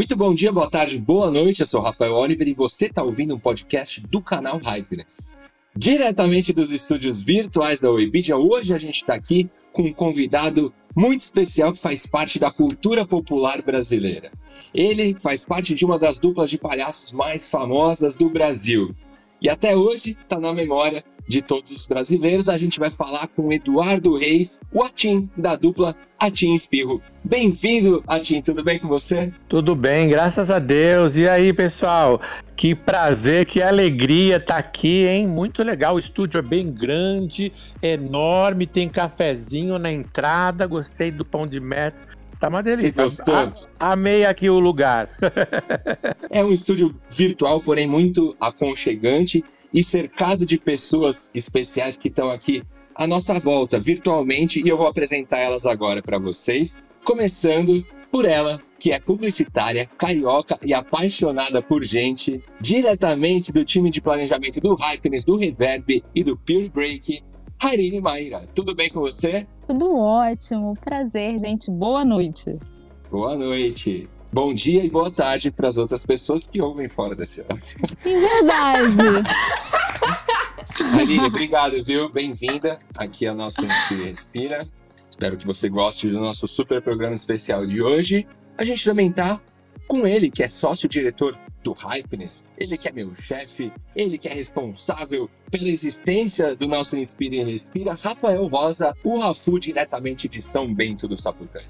Muito bom dia, boa tarde, boa noite. Eu sou Rafael Oliver e você está ouvindo um podcast do canal Hypeness. Diretamente dos estúdios virtuais da Webidia, hoje a gente está aqui com um convidado muito especial que faz parte da cultura popular brasileira. Ele faz parte de uma das duplas de palhaços mais famosas do Brasil. E até hoje está na memória de todos os brasileiros. A gente vai falar com Eduardo Reis, o Atim da dupla Atim Espirro. Bem-vindo, Atim, tudo bem com você? Tudo bem, graças a Deus. E aí, pessoal? Que prazer, que alegria estar tá aqui, hein? Muito legal. O estúdio é bem grande, enorme, tem cafezinho na entrada. Gostei do pão de metro. Tá uma delícia. gostou? A, amei aqui o lugar. é um estúdio virtual, porém muito aconchegante e cercado de pessoas especiais que estão aqui à nossa volta virtualmente e eu vou apresentar elas agora para vocês, começando por ela, que é publicitária, carioca e apaixonada por gente, diretamente do time de planejamento do Hypeness, do Reverb e do Pure Break, Harine Maíra. Tudo bem com você? Tudo ótimo, prazer, gente. Boa noite. Boa noite. Bom dia e boa tarde para as outras pessoas que ouvem fora desse ano. Sim, verdade. Aline, obrigado, viu? Bem-vinda aqui ao nosso Inspira e Respira. Espero que você goste do nosso super programa especial de hoje. A gente também tá com ele, que é sócio-diretor do Hypeness, ele que é meu chefe, ele que é responsável pela existência do nosso Inspira e Respira, Rafael Rosa, o Rafu diretamente de São Bento do Sapucaí.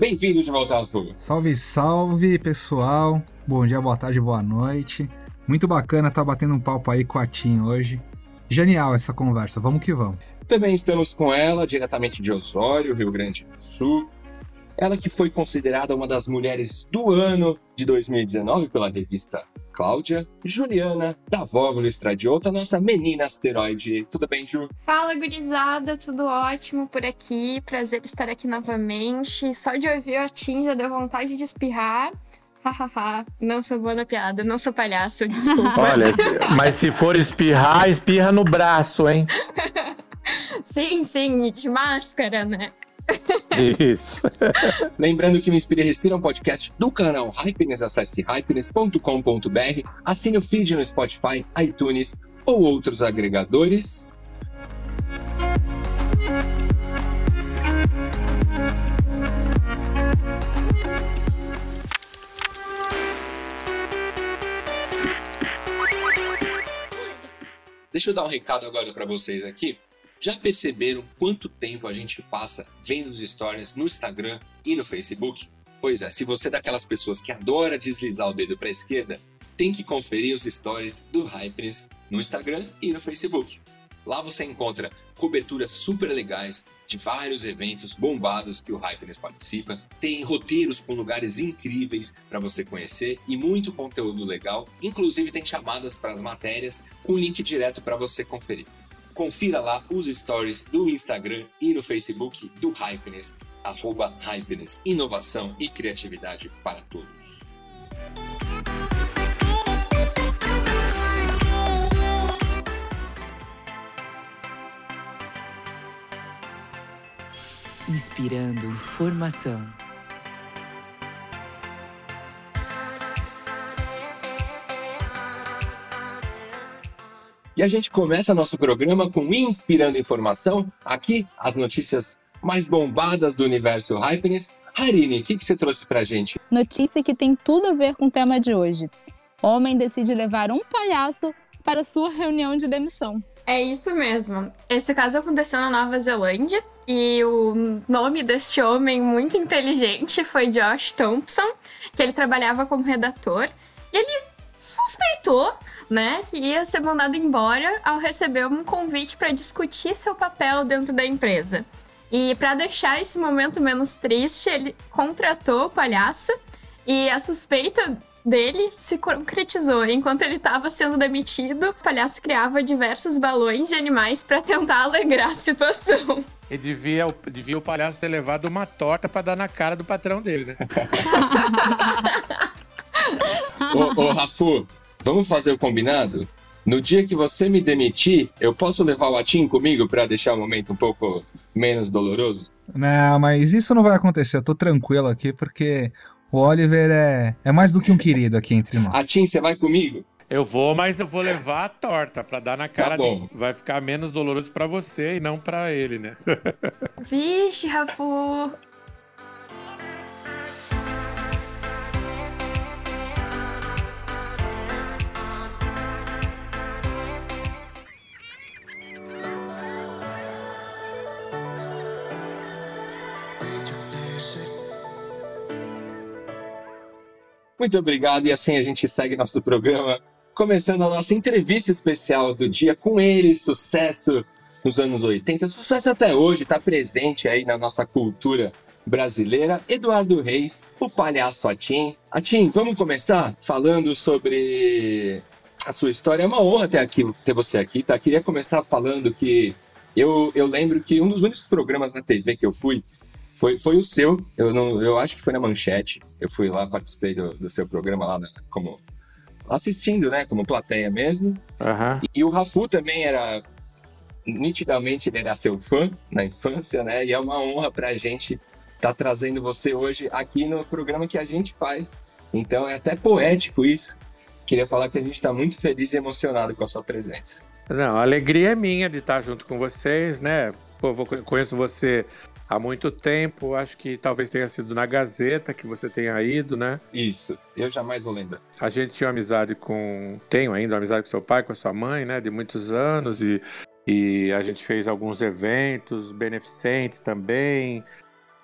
Bem-vindo de volta, Rafu. Salve, salve, pessoal. Bom dia, boa tarde, boa noite. Muito bacana estar tá batendo um papo aí com a Tim hoje. Genial essa conversa, vamos que vamos. Também estamos com ela, diretamente de Osório, Rio Grande do Sul. Ela que foi considerada uma das mulheres do ano de 2019 pela revista Cláudia, Juliana, da Estradioto, nossa menina asteroide. Tudo bem, Ju? Fala, gurizada, tudo ótimo por aqui. Prazer estar aqui novamente. Só de ouvir o Tim já deu vontade de espirrar. Hahaha, não sou boa na piada, não sou palhaço, desculpa. Olha, mas se for espirrar, espirra no braço, hein? sim, sim, de máscara, né? Isso. Lembrando que o Inspire Respira é um podcast do canal Hypeness. Acesse hypeness.com.br, assine o feed no Spotify, iTunes ou outros agregadores. Deixa eu dar um recado agora para vocês aqui. Já perceberam quanto tempo a gente passa vendo os stories no Instagram e no Facebook? Pois é, se você é daquelas pessoas que adora deslizar o dedo para a esquerda, tem que conferir os stories do Hypers no Instagram e no Facebook. Lá você encontra coberturas super legais de vários eventos bombados que o Hypers participa, tem roteiros com lugares incríveis para você conhecer e muito conteúdo legal, inclusive tem chamadas para as matérias com link direto para você conferir. Confira lá os stories do Instagram e no Facebook do Hypeness, arroba Hypeness, inovação e criatividade para todos. Inspirando informação. E a gente começa nosso programa com Inspirando Informação. Aqui, as notícias mais bombadas do universo Hypeness. Harine, o que, que você trouxe pra gente? Notícia que tem tudo a ver com o tema de hoje. Homem decide levar um palhaço para sua reunião de demissão. É isso mesmo. Esse caso aconteceu na Nova Zelândia e o nome deste homem muito inteligente foi Josh Thompson, que ele trabalhava como redator. E ele suspeitou né, ia ser mandado embora ao receber um convite para discutir seu papel dentro da empresa. E para deixar esse momento menos triste, ele contratou o palhaço e a suspeita dele se concretizou. Enquanto ele estava sendo demitido, o palhaço criava diversos balões de animais para tentar alegrar a situação. E devia, devia o palhaço ter levado uma torta para dar na cara do patrão dele, né? ô, ô, Rafu, vamos fazer o combinado? No dia que você me demitir, eu posso levar o Atim comigo para deixar o momento um pouco menos doloroso? Não, mas isso não vai acontecer. Eu tô tranquilo aqui porque o Oliver é, é mais do que um querido aqui entre nós. Atim, você vai comigo? Eu vou, mas eu vou levar a torta para dar na cara tá dele. Vai ficar menos doloroso para você e não para ele, né? Vixe, Rafu. Muito obrigado, e assim a gente segue nosso programa, começando a nossa entrevista especial do dia com ele, sucesso nos anos 80, sucesso até hoje, está presente aí na nossa cultura brasileira, Eduardo Reis, o palhaço Atim. Atim, vamos começar falando sobre a sua história. É uma honra ter, aqui, ter você aqui, tá? Queria começar falando que eu, eu lembro que um dos únicos programas na TV que eu fui foi, foi o seu, eu, não, eu acho que foi na Manchete. Eu fui lá, participei do, do seu programa lá, né, como assistindo, né, como plateia mesmo. Uhum. E, e, o Rafu também era, nitidamente, ele era seu fã na infância, né, e é uma honra pra gente estar tá trazendo você hoje aqui no programa que a gente faz. Então é até poético isso. Queria falar que a gente está muito feliz e emocionado com a sua presença. Não, a alegria é minha de estar junto com vocês, né? Pô, conheço você há muito tempo. Acho que talvez tenha sido na Gazeta que você tenha ido, né? Isso, eu jamais vou lembrar. A gente tinha amizade com. Tenho ainda amizade com seu pai, com a sua mãe, né? De muitos anos. E, e a gente fez alguns eventos beneficentes também.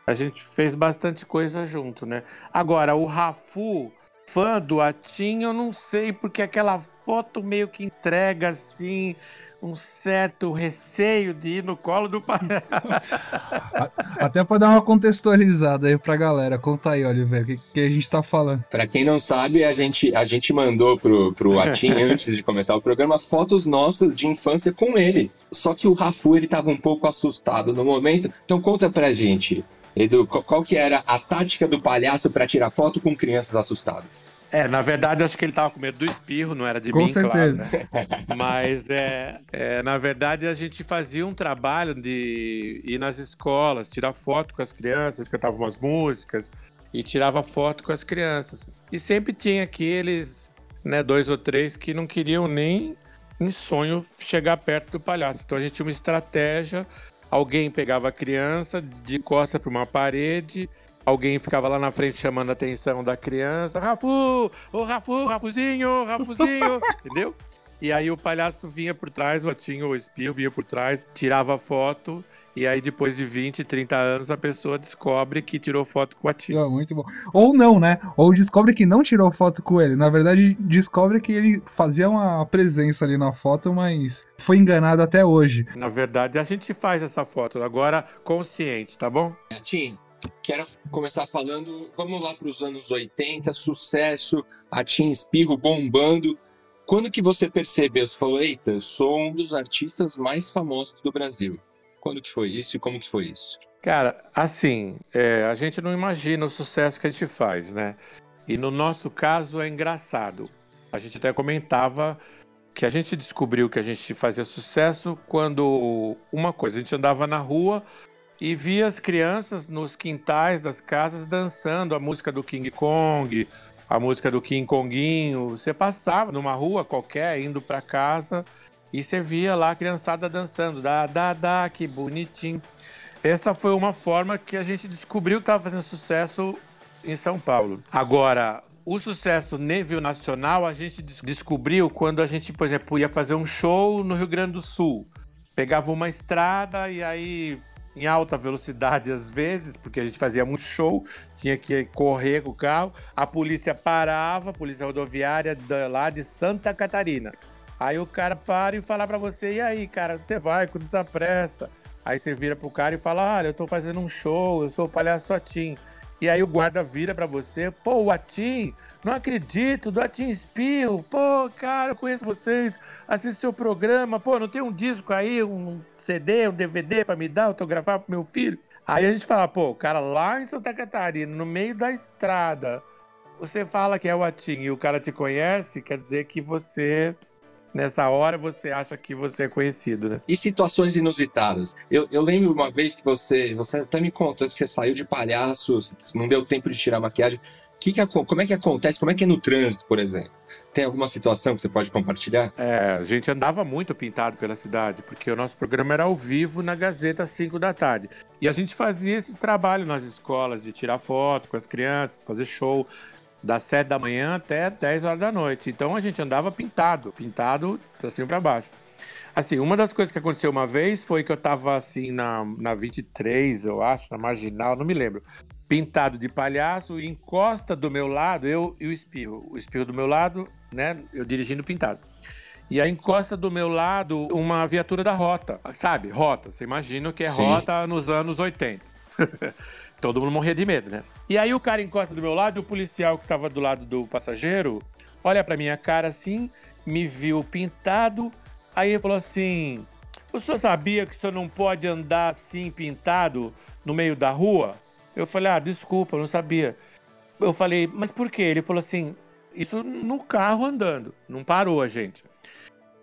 A gente fez bastante coisa junto, né? Agora, o Rafu, fã do Atim, eu não sei, porque aquela foto meio que entrega assim um certo receio de ir no colo do pai. Até para dar uma contextualizada aí pra galera. Conta aí, Oliver, o que, que a gente tá falando. Para quem não sabe, a gente, a gente mandou pro, pro Atim, antes de começar o programa, fotos nossas de infância com ele. Só que o Rafu, ele tava um pouco assustado no momento. Então conta pra gente, Edu, qual que era a tática do palhaço para tirar foto com crianças assustadas? É, na verdade, acho que ele tava com medo do espirro, não era de com mim, certeza. claro. Né? Mas, é, é, na verdade, a gente fazia um trabalho de ir nas escolas, tirar foto com as crianças, cantava umas músicas e tirava foto com as crianças. E sempre tinha aqueles, né, dois ou três que não queriam nem em sonho chegar perto do palhaço. Então a gente tinha uma estratégia alguém pegava a criança de costa para uma parede alguém ficava lá na frente chamando a atenção da criança. Rafu! Ô Rafu, Rafuzinho, Rafuzinho! Entendeu? E aí o palhaço vinha por trás, o Atinho, o espirro vinha por trás, tirava foto, e aí depois de 20, 30 anos a pessoa descobre que tirou foto com o Atinho. Oh, muito bom. Ou não, né? Ou descobre que não tirou foto com ele. Na verdade, descobre que ele fazia uma presença ali na foto, mas foi enganado até hoje. Na verdade, a gente faz essa foto, agora consciente, tá bom? Atinho, quero começar falando, vamos lá para os anos 80, sucesso, a Tim Espirro bombando. Quando que você percebeu, você falou, eita, eu sou um dos artistas mais famosos do Brasil. Quando que foi isso e como que foi isso? Cara, assim, é, a gente não imagina o sucesso que a gente faz, né? E no nosso caso é engraçado. A gente até comentava que a gente descobriu que a gente fazia sucesso quando uma coisa, a gente andava na rua, e via as crianças nos quintais das casas dançando a música do King Kong, a música do King Konguinho. Você passava numa rua qualquer, indo para casa, e você via lá a criançada dançando. Dá, dá, dá, que bonitinho. Essa foi uma forma que a gente descobriu que estava fazendo sucesso em São Paulo. Agora, o sucesso nível nacional a gente descobriu quando a gente, por exemplo, ia fazer um show no Rio Grande do Sul. Pegava uma estrada e aí em alta velocidade às vezes, porque a gente fazia muito show, tinha que correr com o carro. A polícia parava, a polícia rodoviária lá de Santa Catarina. Aí o cara para e fala para você: "E aí, cara, você vai com muita pressa?" Aí você vira pro cara e fala: "Olha, eu tô fazendo um show, eu sou o palhaço Atim." E aí o guarda vira pra você, pô, o Atim, não acredito, do Atim Espirro, pô, cara, eu conheço vocês, assisto seu programa, pô, não tem um disco aí, um CD, um DVD pra me dar, autografar pro meu filho? Aí a gente fala, pô, o cara lá em Santa Catarina, no meio da estrada, você fala que é o Atim e o cara te conhece, quer dizer que você nessa hora você acha que você é conhecido, né? E situações inusitadas. Eu, eu lembro uma vez que você, você até me contou que você saiu de palhaço, não deu tempo de tirar a maquiagem. Que que, como é que acontece? Como é que é no trânsito, por exemplo? Tem alguma situação que você pode compartilhar? É, a gente andava muito pintado pela cidade, porque o nosso programa era ao vivo na Gazeta às 5 da tarde. E a gente fazia esse trabalho nas escolas de tirar foto com as crianças, fazer show das 7 da manhã até 10 horas da noite. Então a gente andava pintado, pintado pra cima e pra baixo. Assim, uma das coisas que aconteceu uma vez foi que eu tava assim na, na 23, eu acho, na marginal, não me lembro. Pintado de palhaço, encosta do meu lado, eu e o espirro. O espirro do meu lado, né? Eu dirigindo pintado. E a encosta do meu lado uma viatura da rota, sabe? Rota. Você imagina que é Sim. rota nos anos 80. Todo mundo morria de medo, né? E aí o cara encosta do meu lado e o policial que tava do lado do passageiro olha pra minha cara assim, me viu pintado, aí ele falou assim: O senhor sabia que o senhor não pode andar assim pintado no meio da rua? Eu falei: Ah, desculpa, não sabia. Eu falei: Mas por quê? Ele falou assim: Isso no carro andando, não parou a gente.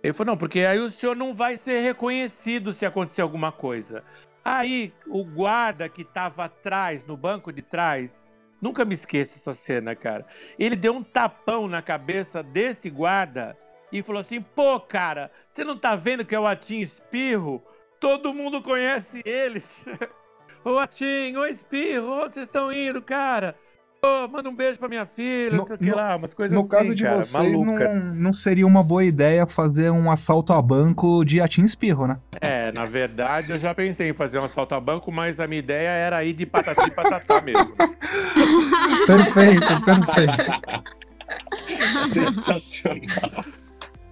Ele falou: Não, porque aí o senhor não vai ser reconhecido se acontecer alguma coisa. Aí, o guarda que tava atrás, no banco de trás, nunca me esqueço essa cena, cara. Ele deu um tapão na cabeça desse guarda e falou assim: pô, cara, você não tá vendo que é o Atim Espirro? Todo mundo conhece eles. ô Atim, ô Espirro, onde vocês estão indo, cara? Oh, manda um beijo pra minha filha, no, não sei o que lá, umas coisas no assim, caso de cara, vocês, não, não, seria uma boa ideia fazer um assalto a banco de atim espirro, né? É, na verdade, eu já pensei em fazer um assalto a banco, mas a minha ideia era ir de patati e patatá mesmo. perfeito, perfeito. Sensacional.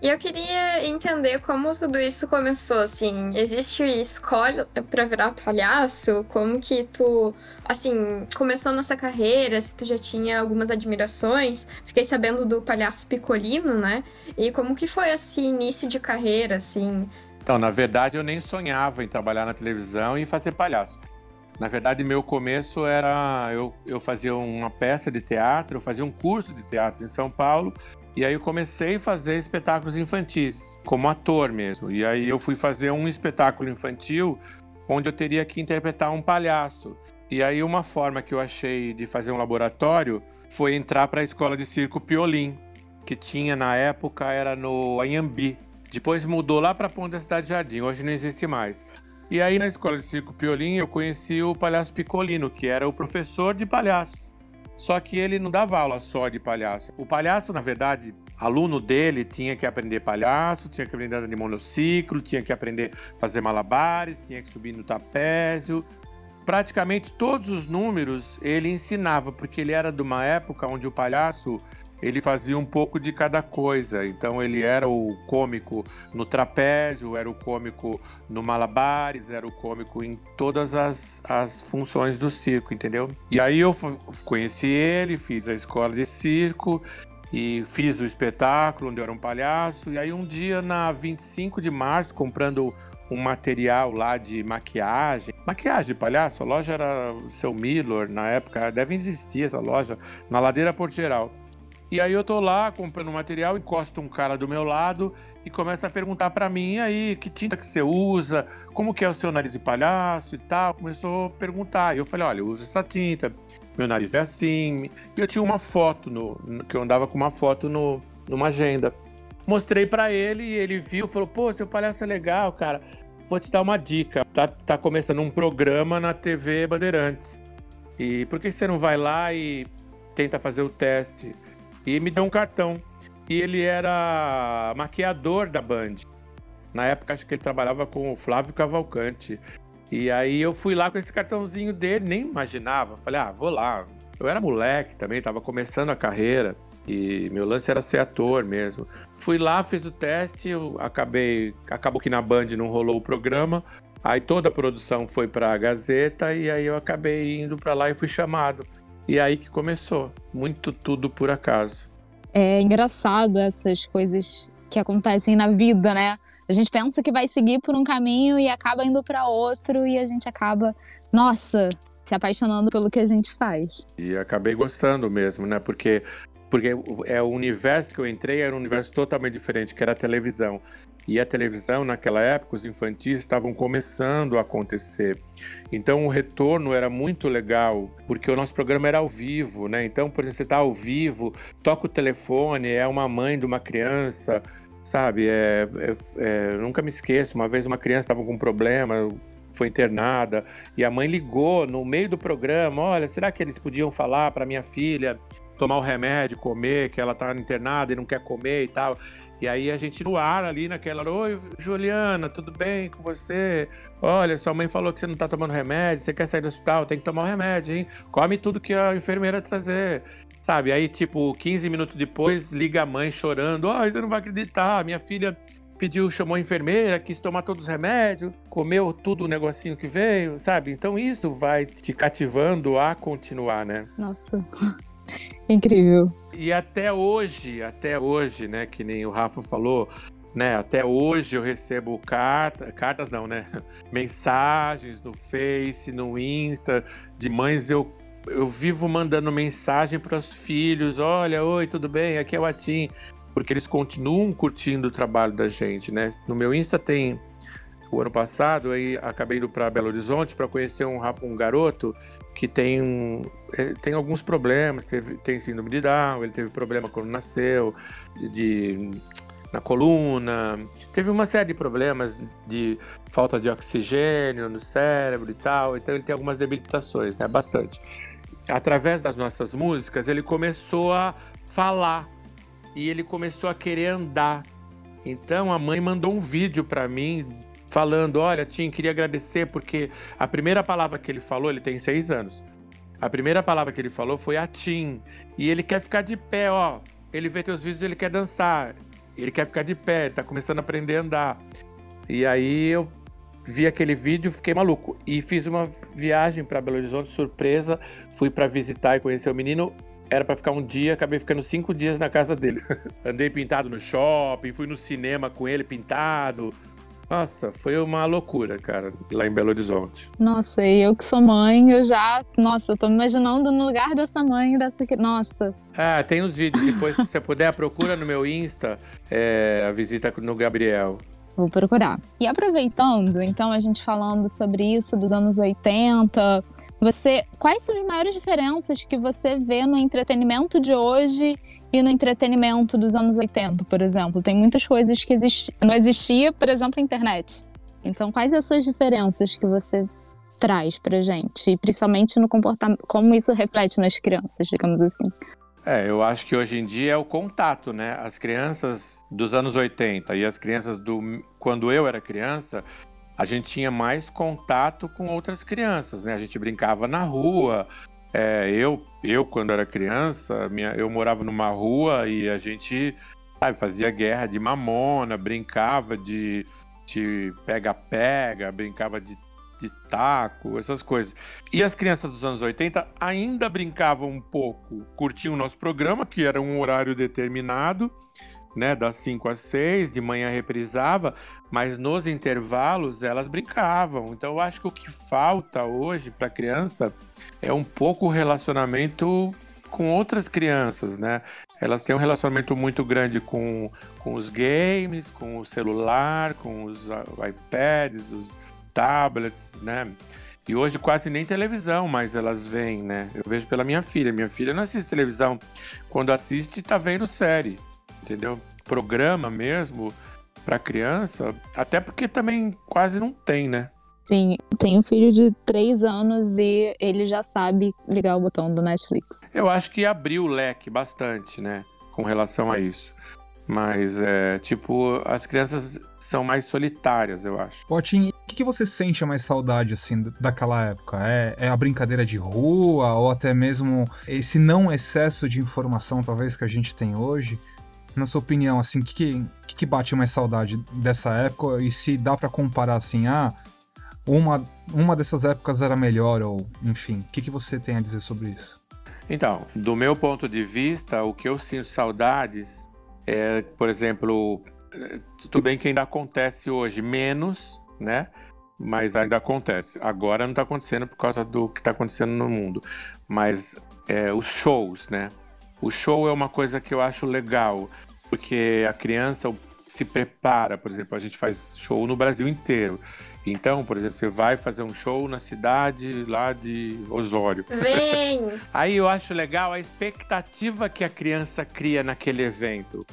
E eu queria entender como tudo isso começou, assim. Existe escola para virar palhaço? Como que tu, assim, começou nossa carreira? Se tu já tinha algumas admirações? Fiquei sabendo do palhaço Picolino, né? E como que foi esse início de carreira, assim? Então, na verdade, eu nem sonhava em trabalhar na televisão e fazer palhaço. Na verdade, meu começo era. Eu, eu fazia uma peça de teatro, eu fazia um curso de teatro em São Paulo e aí eu comecei a fazer espetáculos infantis, como ator mesmo. E aí eu fui fazer um espetáculo infantil onde eu teria que interpretar um palhaço. E aí uma forma que eu achei de fazer um laboratório foi entrar para a escola de circo Piolim, que tinha na época era no Anhambi. Depois mudou lá para Ponta da Cidade Jardim, hoje não existe mais. E aí na escola de circo Piolim eu conheci o palhaço Picolino, que era o professor de palhaços. Só que ele não dava aula só de palhaço. O palhaço, na verdade, aluno dele tinha que aprender palhaço, tinha que aprender de monociclo, tinha que aprender a fazer malabares, tinha que subir no trapézio. Praticamente todos os números ele ensinava, porque ele era de uma época onde o palhaço ele fazia um pouco de cada coisa. Então ele era o cômico no trapézio, era o cômico no malabares, era o cômico em todas as, as funções do circo, entendeu? E aí eu conheci ele, fiz a escola de circo e fiz o espetáculo onde eu era um palhaço. E aí um dia na 25 de março, comprando um material lá de maquiagem. Maquiagem palhaço, a loja era o seu Miller na época, deve existir essa loja, na Ladeira Porteral. E aí eu tô lá comprando material, encosta um cara do meu lado e começa a perguntar para mim, aí, que tinta que você usa? Como que é o seu nariz de palhaço e tal? Começou a perguntar. E eu falei, olha, eu uso essa tinta, meu nariz é assim. E eu tinha uma foto, no, no que eu andava com uma foto no, numa agenda. Mostrei para ele e ele viu, falou, pô, seu palhaço é legal, cara. Vou te dar uma dica. Tá, tá começando um programa na TV Bandeirantes. E por que você não vai lá e tenta fazer o teste? E me deu um cartão. E ele era maquiador da Band. Na época, acho que ele trabalhava com o Flávio Cavalcante. E aí eu fui lá com esse cartãozinho dele, nem imaginava. Falei, ah, vou lá. Eu era moleque também, estava começando a carreira. E meu lance era ser ator mesmo. Fui lá, fiz o teste, eu acabei. Acabou que na Band não rolou o programa. Aí toda a produção foi para a Gazeta e aí eu acabei indo para lá e fui chamado. E aí que começou. Muito tudo por acaso. É engraçado essas coisas que acontecem na vida, né? A gente pensa que vai seguir por um caminho e acaba indo para outro e a gente acaba, nossa, se apaixonando pelo que a gente faz. E acabei gostando mesmo, né? Porque porque é o universo que eu entrei era um universo totalmente diferente, que era a televisão. E a televisão, naquela época, os infantis estavam começando a acontecer. Então o retorno era muito legal, porque o nosso programa era ao vivo, né? Então, por exemplo, você está ao vivo, toca o telefone, é uma mãe de uma criança, sabe? É, é, é, nunca me esqueço, uma vez uma criança estava com um problema, foi internada, e a mãe ligou no meio do programa: olha, será que eles podiam falar para minha filha tomar o remédio, comer, que ela está internada e não quer comer e tal? E aí a gente no ar ali naquela, oi Juliana, tudo bem com você? Olha, sua mãe falou que você não tá tomando remédio, você quer sair do hospital, tem que tomar o remédio, hein? Come tudo que a enfermeira trazer. Sabe? Aí, tipo, 15 minutos depois, liga a mãe chorando, ó, oh, você não vai acreditar, minha filha pediu, chamou a enfermeira, quis tomar todos os remédios, comeu tudo o negocinho que veio, sabe? Então isso vai te cativando a continuar, né? Nossa. Incrível. E até hoje, até hoje, né, que nem o Rafa falou, né, até hoje eu recebo cartas, cartas não, né, mensagens no Face, no Insta, de mães eu eu vivo mandando mensagem para os filhos, olha, oi, tudo bem? Aqui é o Atim, porque eles continuam curtindo o trabalho da gente, né? No meu Insta tem o ano passado, aí acabei indo para Belo Horizonte para conhecer um, um garoto que tem, um, eh, tem alguns problemas, teve, tem síndrome de Down, ele teve problema quando nasceu, de, de, na coluna, teve uma série de problemas de falta de oxigênio no cérebro e tal, então ele tem algumas debilitações, né, bastante. Através das nossas músicas, ele começou a falar e ele começou a querer andar. Então a mãe mandou um vídeo para mim falando: Olha, Tim, queria agradecer porque a primeira palavra que ele falou, ele tem seis anos. A primeira palavra que ele falou foi a Tim. E ele quer ficar de pé, ó. Ele vê teus vídeos, ele quer dançar. Ele quer ficar de pé, tá começando a aprender a andar. E aí eu vi aquele vídeo, fiquei maluco. E fiz uma viagem para Belo Horizonte, surpresa. Fui para visitar e conhecer o menino. Era para ficar um dia, acabei ficando cinco dias na casa dele. Andei pintado no shopping, fui no cinema com ele pintado. Nossa, foi uma loucura, cara, lá em Belo Horizonte. Nossa, e eu que sou mãe, eu já. Nossa, eu tô me imaginando no lugar dessa mãe, dessa. Nossa. Ah, tem os vídeos. Depois, se você puder, procura no meu Insta é, a visita no Gabriel. Vou procurar. E aproveitando, então, a gente falando sobre isso dos anos 80, você. Quais são as maiores diferenças que você vê no entretenimento de hoje e no entretenimento dos anos 80, por exemplo, tem muitas coisas que existi não existia, por exemplo, a internet. Então, quais essas diferenças que você traz pra gente? E principalmente no comportamento, como isso reflete nas crianças, digamos assim. É, eu acho que hoje em dia é o contato, né? As crianças dos anos 80 e as crianças do quando eu era criança, a gente tinha mais contato com outras crianças, né? A gente brincava na rua, é, eu, eu, quando era criança, minha, eu morava numa rua e a gente sabe, fazia guerra de mamona, brincava de pega-pega, brincava de, de taco, essas coisas. E as crianças dos anos 80 ainda brincavam um pouco, curtiam o nosso programa, que era um horário determinado, né, das 5 às 6, de manhã reprisava, mas nos intervalos elas brincavam. Então eu acho que o que falta hoje para a criança é um pouco o relacionamento com outras crianças, né? Elas têm um relacionamento muito grande com, com os games, com o celular, com os iPads, os tablets, né? E hoje quase nem televisão, mas elas veem, né? Eu vejo pela minha filha. Minha filha não assiste televisão. Quando assiste, tá vendo série entendeu? Programa mesmo para criança, até porque também quase não tem, né? Sim, tenho um filho de três anos e ele já sabe ligar o botão do Netflix. Eu acho que abriu o leque bastante, né, com relação a isso. Mas é tipo, as crianças são mais solitárias, eu acho. Potin, o que, que você sente mais saudade, assim, daquela época? É, é a brincadeira de rua ou até mesmo esse não excesso de informação, talvez, que a gente tem hoje? Na sua opinião, assim, o que, que, que, bate mais saudade dessa época? E se dá para comparar, assim, ah, uma, uma dessas épocas era melhor, ou enfim, o que, que você tem a dizer sobre isso? Então, do meu ponto de vista, o que eu sinto saudades é, por exemplo, eh, tudo bem que ainda acontece hoje, menos, né? Mas ainda acontece. Agora não está acontecendo por causa do que está acontecendo no mundo. Mas é, os shows, né? O show é uma coisa que eu acho legal, porque a criança se prepara, por exemplo, a gente faz show no Brasil inteiro. Então, por exemplo, você vai fazer um show na cidade lá de Osório. Vem! Aí eu acho legal a expectativa que a criança cria naquele evento.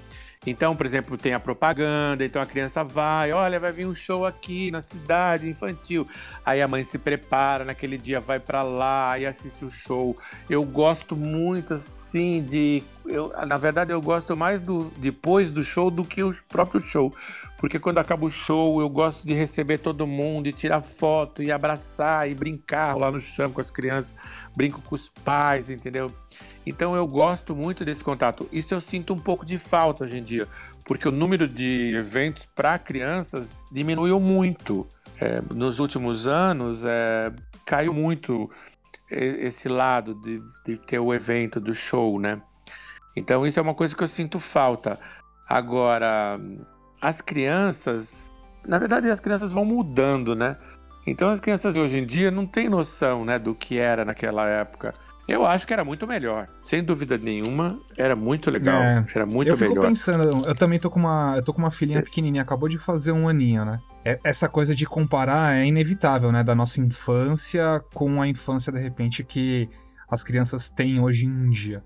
Então, por exemplo, tem a propaganda, então a criança vai, olha, vai vir um show aqui na cidade infantil. Aí a mãe se prepara, naquele dia vai para lá e assiste o show. Eu gosto muito assim de, eu, na verdade eu gosto mais do depois do show do que o próprio show, porque quando acaba o show eu gosto de receber todo mundo e tirar foto e abraçar e brincar lá no chão com as crianças, brinco com os pais, entendeu? Então eu gosto muito desse contato. Isso eu sinto um pouco de falta hoje em dia, porque o número de eventos para crianças diminuiu muito. É, nos últimos anos é, caiu muito esse lado de, de ter o evento do show, né? Então isso é uma coisa que eu sinto falta. Agora, as crianças, na verdade as crianças vão mudando, né? Então as crianças hoje em dia não têm noção, né, do que era naquela época. Eu acho que era muito melhor. Sem dúvida nenhuma, era muito legal. É, era muito eu melhor. Eu fico pensando, eu também tô com uma, eu tô com uma filhinha pequenininha, acabou de fazer um aninho, né? É, essa coisa de comparar é inevitável, né, da nossa infância com a infância de repente que as crianças têm hoje em dia.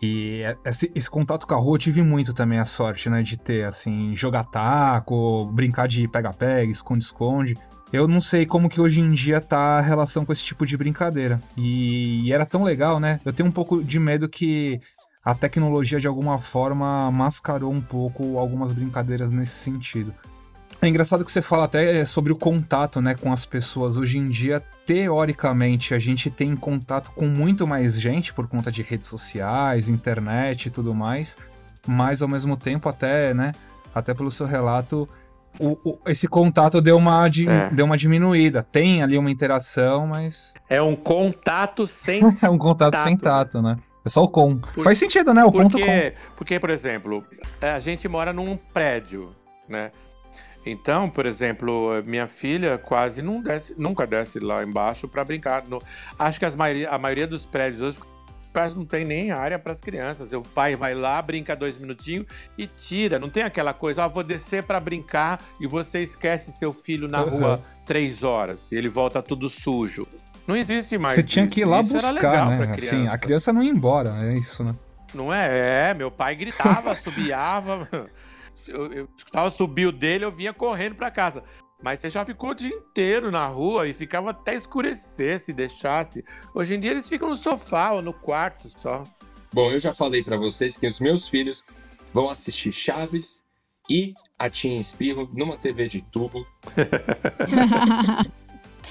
E esse, esse, contato com a rua eu tive muito também a sorte, né, de ter, assim, jogar taco, brincar de pega-pega, esconde-esconde. Eu não sei como que hoje em dia tá a relação com esse tipo de brincadeira. E, e era tão legal, né? Eu tenho um pouco de medo que a tecnologia de alguma forma mascarou um pouco algumas brincadeiras nesse sentido. É engraçado que você fala até sobre o contato né, com as pessoas. Hoje em dia, teoricamente, a gente tem contato com muito mais gente por conta de redes sociais, internet e tudo mais. Mas ao mesmo tempo, até, né? Até pelo seu relato, o, o, esse contato deu uma, de, é. deu uma diminuída. Tem ali uma interação, mas. É um contato sem É um contato tato, sem tato, né? É só o com. Por... Faz sentido, né? O porque, ponto com. Porque, por exemplo, é, a gente mora num prédio, né? Então, por exemplo, minha filha quase não desce, nunca desce lá embaixo para brincar. No... Acho que as maioria, a maioria dos prédios hoje quase não tem nem área para as crianças. O pai vai lá, brinca dois minutinhos e tira. Não tem aquela coisa, ó, vou descer para brincar e você esquece seu filho na uhum. rua três horas e ele volta tudo sujo. Não existe mais. Você tinha que ir lá isso buscar, né? Assim, a criança não ia embora, é isso, né? Não é? É, meu pai gritava, subiava. Eu, eu escutava subir o dele, eu vinha correndo para casa. Mas você já ficou o dia inteiro na rua e ficava até escurecer se deixasse. Hoje em dia eles ficam no sofá ou no quarto só. Bom, eu já falei para vocês que os meus filhos vão assistir Chaves e a Tia Espirro numa TV de tubo.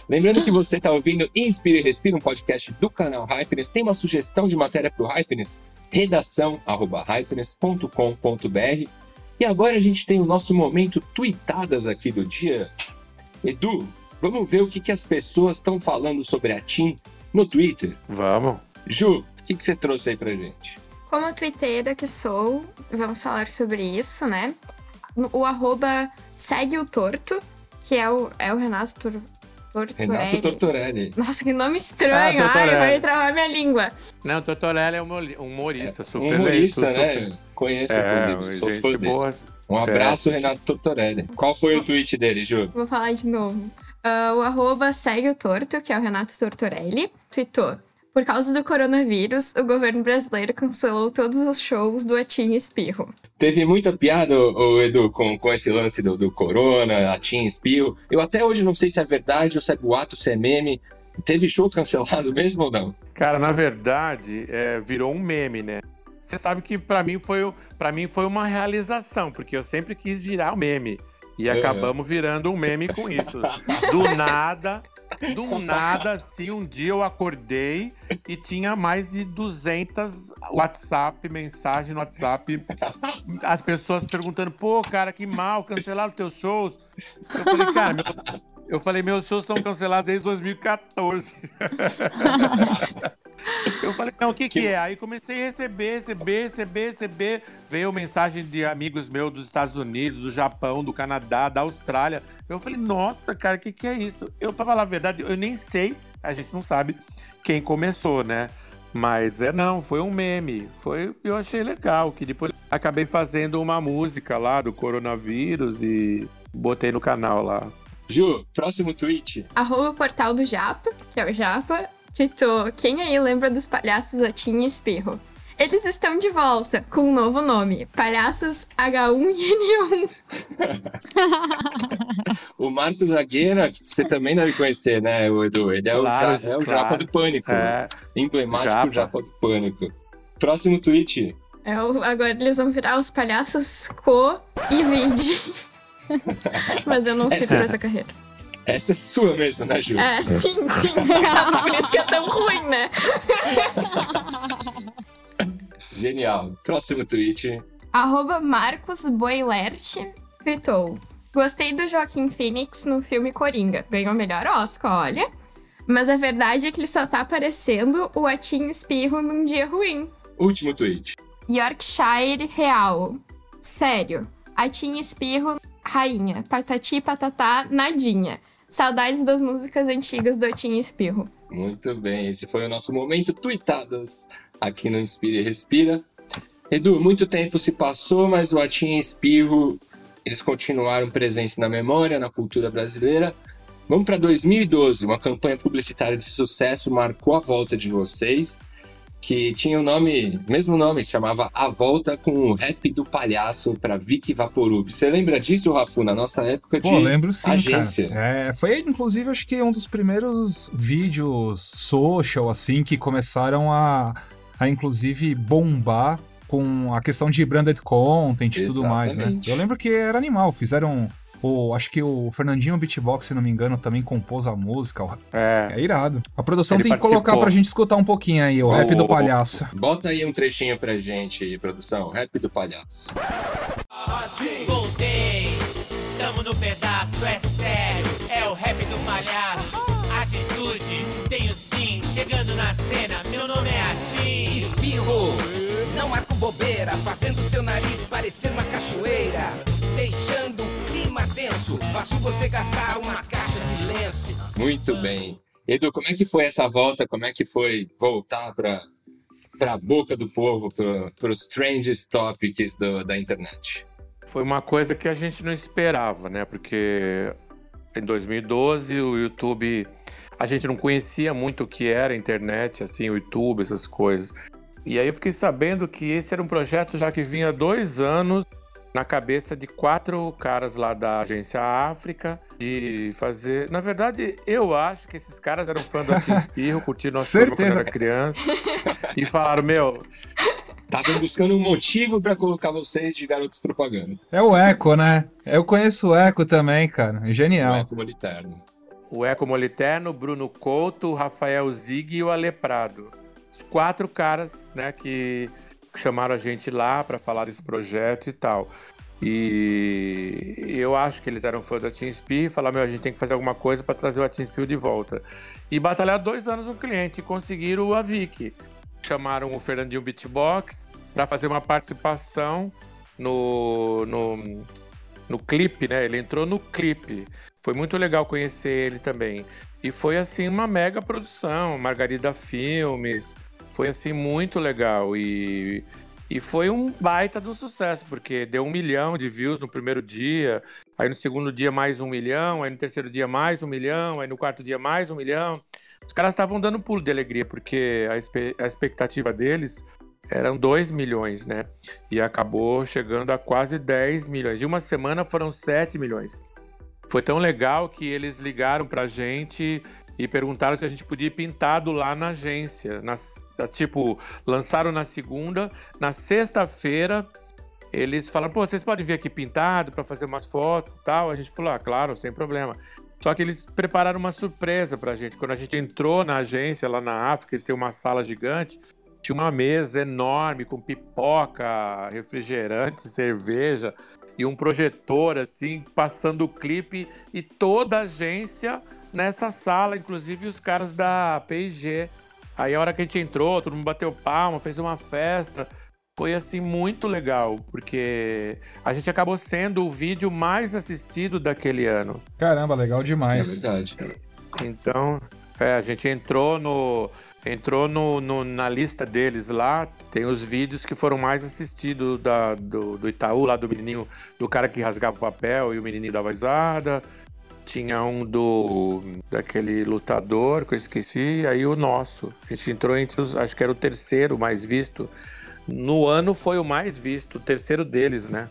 Lembrando que você está ouvindo Inspire e Respira, um podcast do canal Hypeness. Tem uma sugestão de matéria para o Hypeness? Redação arroba hypeness.com.br e agora a gente tem o nosso momento tweetadas aqui do dia. Edu, vamos ver o que, que as pessoas estão falando sobre a TIM no Twitter? Vamos. Ju, o que, que você trouxe aí pra gente? Como twitteira que sou, vamos falar sobre isso, né? O arroba segue o torto, que é o, é o Renato Tortorelli. Renato Tortorelli. Nossa, que nome estranho. Ah, Ai, vai travar minha língua. Não, Tortorelli é um humorista, é, super Humorista, né? Super... Conheço, é, sou fã dele. Um abraço, Renato Tortorelli. Qual foi o tweet dele, Ju? Vou falar de novo. Uh, o arroba segue o torto, que é o Renato Tortorelli, tweetou. Por causa do coronavírus, o governo brasileiro cancelou todos os shows do Atim Espirro. Teve muita piada, o Edu, com, com esse lance do, do Corona, Atim Espirro. Eu até hoje não sei se é verdade ou se é boato, se é meme. Teve show cancelado mesmo ou não? Cara, na verdade, é, virou um meme, né? Você sabe que para mim foi para mim foi uma realização, porque eu sempre quis virar um meme. E uhum. acabamos virando um meme com isso. Do nada, do nada, assim, um dia eu acordei e tinha mais de 200 WhatsApp, mensagem no WhatsApp. As pessoas perguntando, pô, cara, que mal, cancelaram teus shows. Eu falei, cara, meu, eu falei, meus shows estão cancelados desde 2014. Eu falei, não, o que, que, que é? Aí comecei a receber, receber, receber, receber. Veio mensagem de amigos meus dos Estados Unidos, do Japão, do Canadá, da Austrália. Eu falei, nossa, cara, o que, que é isso? Eu, pra falar a verdade, eu nem sei, a gente não sabe quem começou, né? Mas é não, foi um meme. Foi, eu achei legal, que depois acabei fazendo uma música lá do coronavírus e botei no canal lá. Ju, próximo tweet. Arroba portal do Japa, que é o Japa, tweetou: Quem aí lembra dos palhaços Atim e Espirro? Eles estão de volta com um novo nome: Palhaços H1 e N1. o Marcos Zagueira, que você também deve conhecer, né, Edu? Ele é, claro, o, ja, é o claro. Japa do Pânico. É. Emblemático Japa. Japa do Pânico. Próximo tweet. É o, agora eles vão virar os palhaços Co e Vide. Mas eu não sigo essa... essa carreira. Essa é sua mesmo, né, Ju? É, sim, sim. Por isso que é tão ruim, né? Genial. Próximo tweet. Arroba Marcos Boilert tweetou. Gostei do Joaquim Phoenix no filme Coringa. Ganhou o melhor Oscar, olha. Mas a verdade é que ele só tá aparecendo o Atim Espirro num dia ruim. Último tweet. Yorkshire Real. Sério. Atim Espirro rainha. Patati, patatá, nadinha. Saudades das músicas antigas do Otinho Espirro. Muito bem, esse foi o nosso momento Tuitadas aqui no Inspira e Respira. Edu, muito tempo se passou, mas o e Espirro, eles continuaram presentes na memória, na cultura brasileira. Vamos para 2012, uma campanha publicitária de sucesso marcou a volta de vocês que tinha o nome, mesmo nome, se chamava A Volta com o Rap do Palhaço para Vicky Vaporub. Você lembra disso, Rafu, na nossa época de Pô, lembro sim, agência? É, foi, inclusive, acho que um dos primeiros vídeos social, assim, que começaram a, a inclusive, bombar com a questão de branded content e tudo mais, né? Eu lembro que era animal, fizeram o, acho que o Fernandinho Beatbox, se não me engano, também compôs a música. É, é irado. A produção Ele tem que colocar pra gente escutar um pouquinho aí, o, o rap do palhaço. Bota aí um trechinho pra gente, produção. Rap do palhaço. Voltei, tamo no pedaço, é sério. É o rap do palhaço. Atitude, tenho sim, chegando na cena. Meu nome é Atim. Espirro, não marco bobeira, fazendo seu nariz parecer uma cachoeira. Deixando tenso, faço você gastar uma caixa de lenço. Muito bem. Edu, como é que foi essa volta? Como é que foi voltar para para a boca do povo, para os trends topics do, da internet? Foi uma coisa que a gente não esperava, né? Porque em 2012 o YouTube a gente não conhecia muito o que era a internet, assim, o YouTube, essas coisas. E aí eu fiquei sabendo que esse era um projeto já que vinha dois anos na cabeça de quatro caras lá da agência África de fazer. Na verdade, eu acho que esses caras eram fãs do Tim Espirro, curtiram nossa quando era criança e falaram: Meu. Estavam buscando um motivo para colocar vocês de garotos propaganda. É o Eco, né? Eu conheço o Eco também, cara. Genial. O Eco Moliterno. O Eco Moliterno, Bruno Couto, Rafael Zig e o Aleprado. Os quatro caras, né, que chamaram a gente lá para falar desse projeto e tal. E eu acho que eles eram fã do Team Spear e falaram: meu, a gente tem que fazer alguma coisa para trazer o Team Spear de volta. E batalhar dois anos um cliente conseguiram a Vicky. Chamaram o Fernandinho Beatbox para fazer uma participação no, no, no clipe, né? Ele entrou no clipe. Foi muito legal conhecer ele também. E foi assim uma mega produção, Margarida Filmes, foi assim muito legal e, e foi um baita do sucesso, porque deu um milhão de views no primeiro dia, aí no segundo dia mais um milhão, aí no terceiro dia mais um milhão, aí no quarto dia mais um milhão. Os caras estavam dando pulo de alegria, porque a, a expectativa deles eram 2 milhões, né? E acabou chegando a quase 10 milhões. De uma semana foram 7 milhões. Foi tão legal que eles ligaram pra gente e perguntaram se a gente podia ir pintado lá na agência. Na, tipo, lançaram na segunda, na sexta-feira eles falaram, pô, vocês podem vir aqui pintado para fazer umas fotos e tal. A gente falou, ah, claro, sem problema. Só que eles prepararam uma surpresa pra gente. Quando a gente entrou na agência lá na África, eles têm uma sala gigante, tinha uma mesa enorme com pipoca, refrigerante, cerveja e um projetor assim, passando o clipe e toda a agência nessa sala, inclusive os caras da P&G Aí a hora que a gente entrou, todo mundo bateu palma, fez uma festa. Foi assim muito legal, porque a gente acabou sendo o vídeo mais assistido daquele ano. Caramba, legal É demais. verdade, cara. Então, é, a gente entrou no entrou no, no- na lista deles lá. Tem os vídeos que foram mais assistidos da, do, do Itaú, lá do menininho, do cara que rasgava o papel e o menininho dava risada. Tinha um do daquele lutador que eu esqueci, aí o nosso. A gente entrou entre os, acho que era o terceiro mais visto. No ano foi o mais visto, o terceiro deles, né?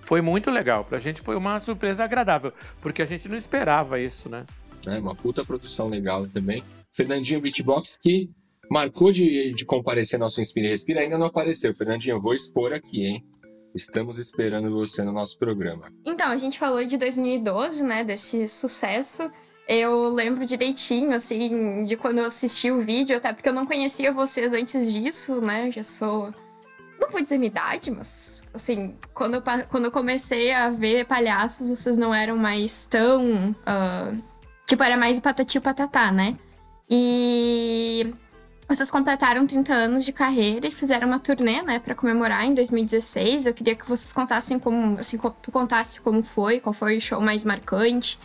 Foi muito legal. Pra gente foi uma surpresa agradável, porque a gente não esperava isso, né? né? Uma puta produção legal também. Fernandinho Beatbox, que marcou de, de comparecer no nosso Inspira e Respira, ainda não apareceu. Fernandinho, eu vou expor aqui, hein? Estamos esperando você no nosso programa. Então, a gente falou de 2012, né, desse sucesso. Eu lembro direitinho, assim, de quando eu assisti o vídeo, até porque eu não conhecia vocês antes disso, né? Já sou. Não vou dizer minha idade, mas, assim, quando eu, quando eu comecei a ver palhaços, vocês não eram mais tão. ah, tipo, era mais patati e patatá, né? E vocês completaram 30 anos de carreira e fizeram uma turnê, né, pra comemorar em 2016. Eu queria que vocês contassem como, assim, tu contasse como foi, qual foi o show mais marcante.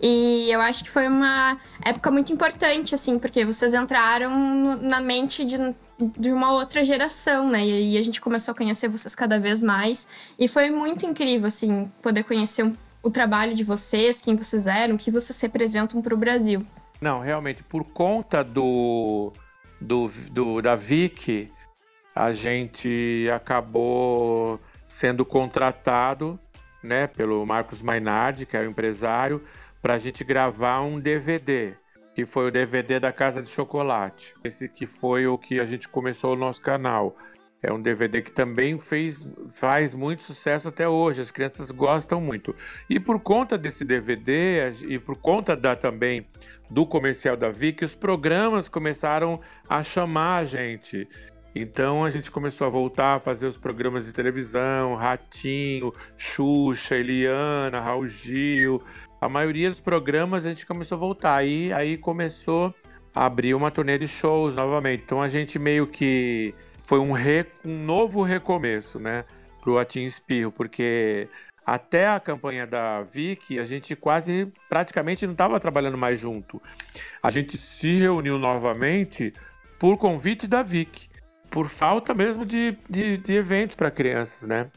E eu acho que foi uma época muito importante, assim, porque vocês entraram no- na mente de, de uma outra geração, né? E aí a gente começou a conhecer vocês cada vez mais. E foi muito incrível, assim, poder conhecer um- o trabalho de vocês, quem vocês eram, o que vocês representam pro Brasil. Não, realmente, por conta do, do, do- da Vic, a gente acabou sendo contratado, né, pelo Marcos Mainardi, que era o empresário, para a gente gravar um DVD, que foi o DVD da Casa de Chocolate. Esse que foi o que a gente começou o nosso canal. É um DVD que também fez, faz muito sucesso até hoje, as crianças gostam muito. E por conta desse DVD e por conta da também do comercial da Vic, os programas começaram a chamar a gente. Então a gente começou a voltar a fazer os programas de televisão, Ratinho, Xuxa, Eliana, Raul Gil. A maioria dos programas a gente começou a voltar. Aí, aí começou a abrir uma turnê de shows novamente. Então a gente meio que foi um, re- um novo recomeço, né? Pro Atim Espirro, porque até a campanha da Vic, a gente quase, praticamente não estava trabalhando mais junto. A gente se reuniu novamente por convite da Vic, por falta mesmo de, de, de eventos para crianças, né?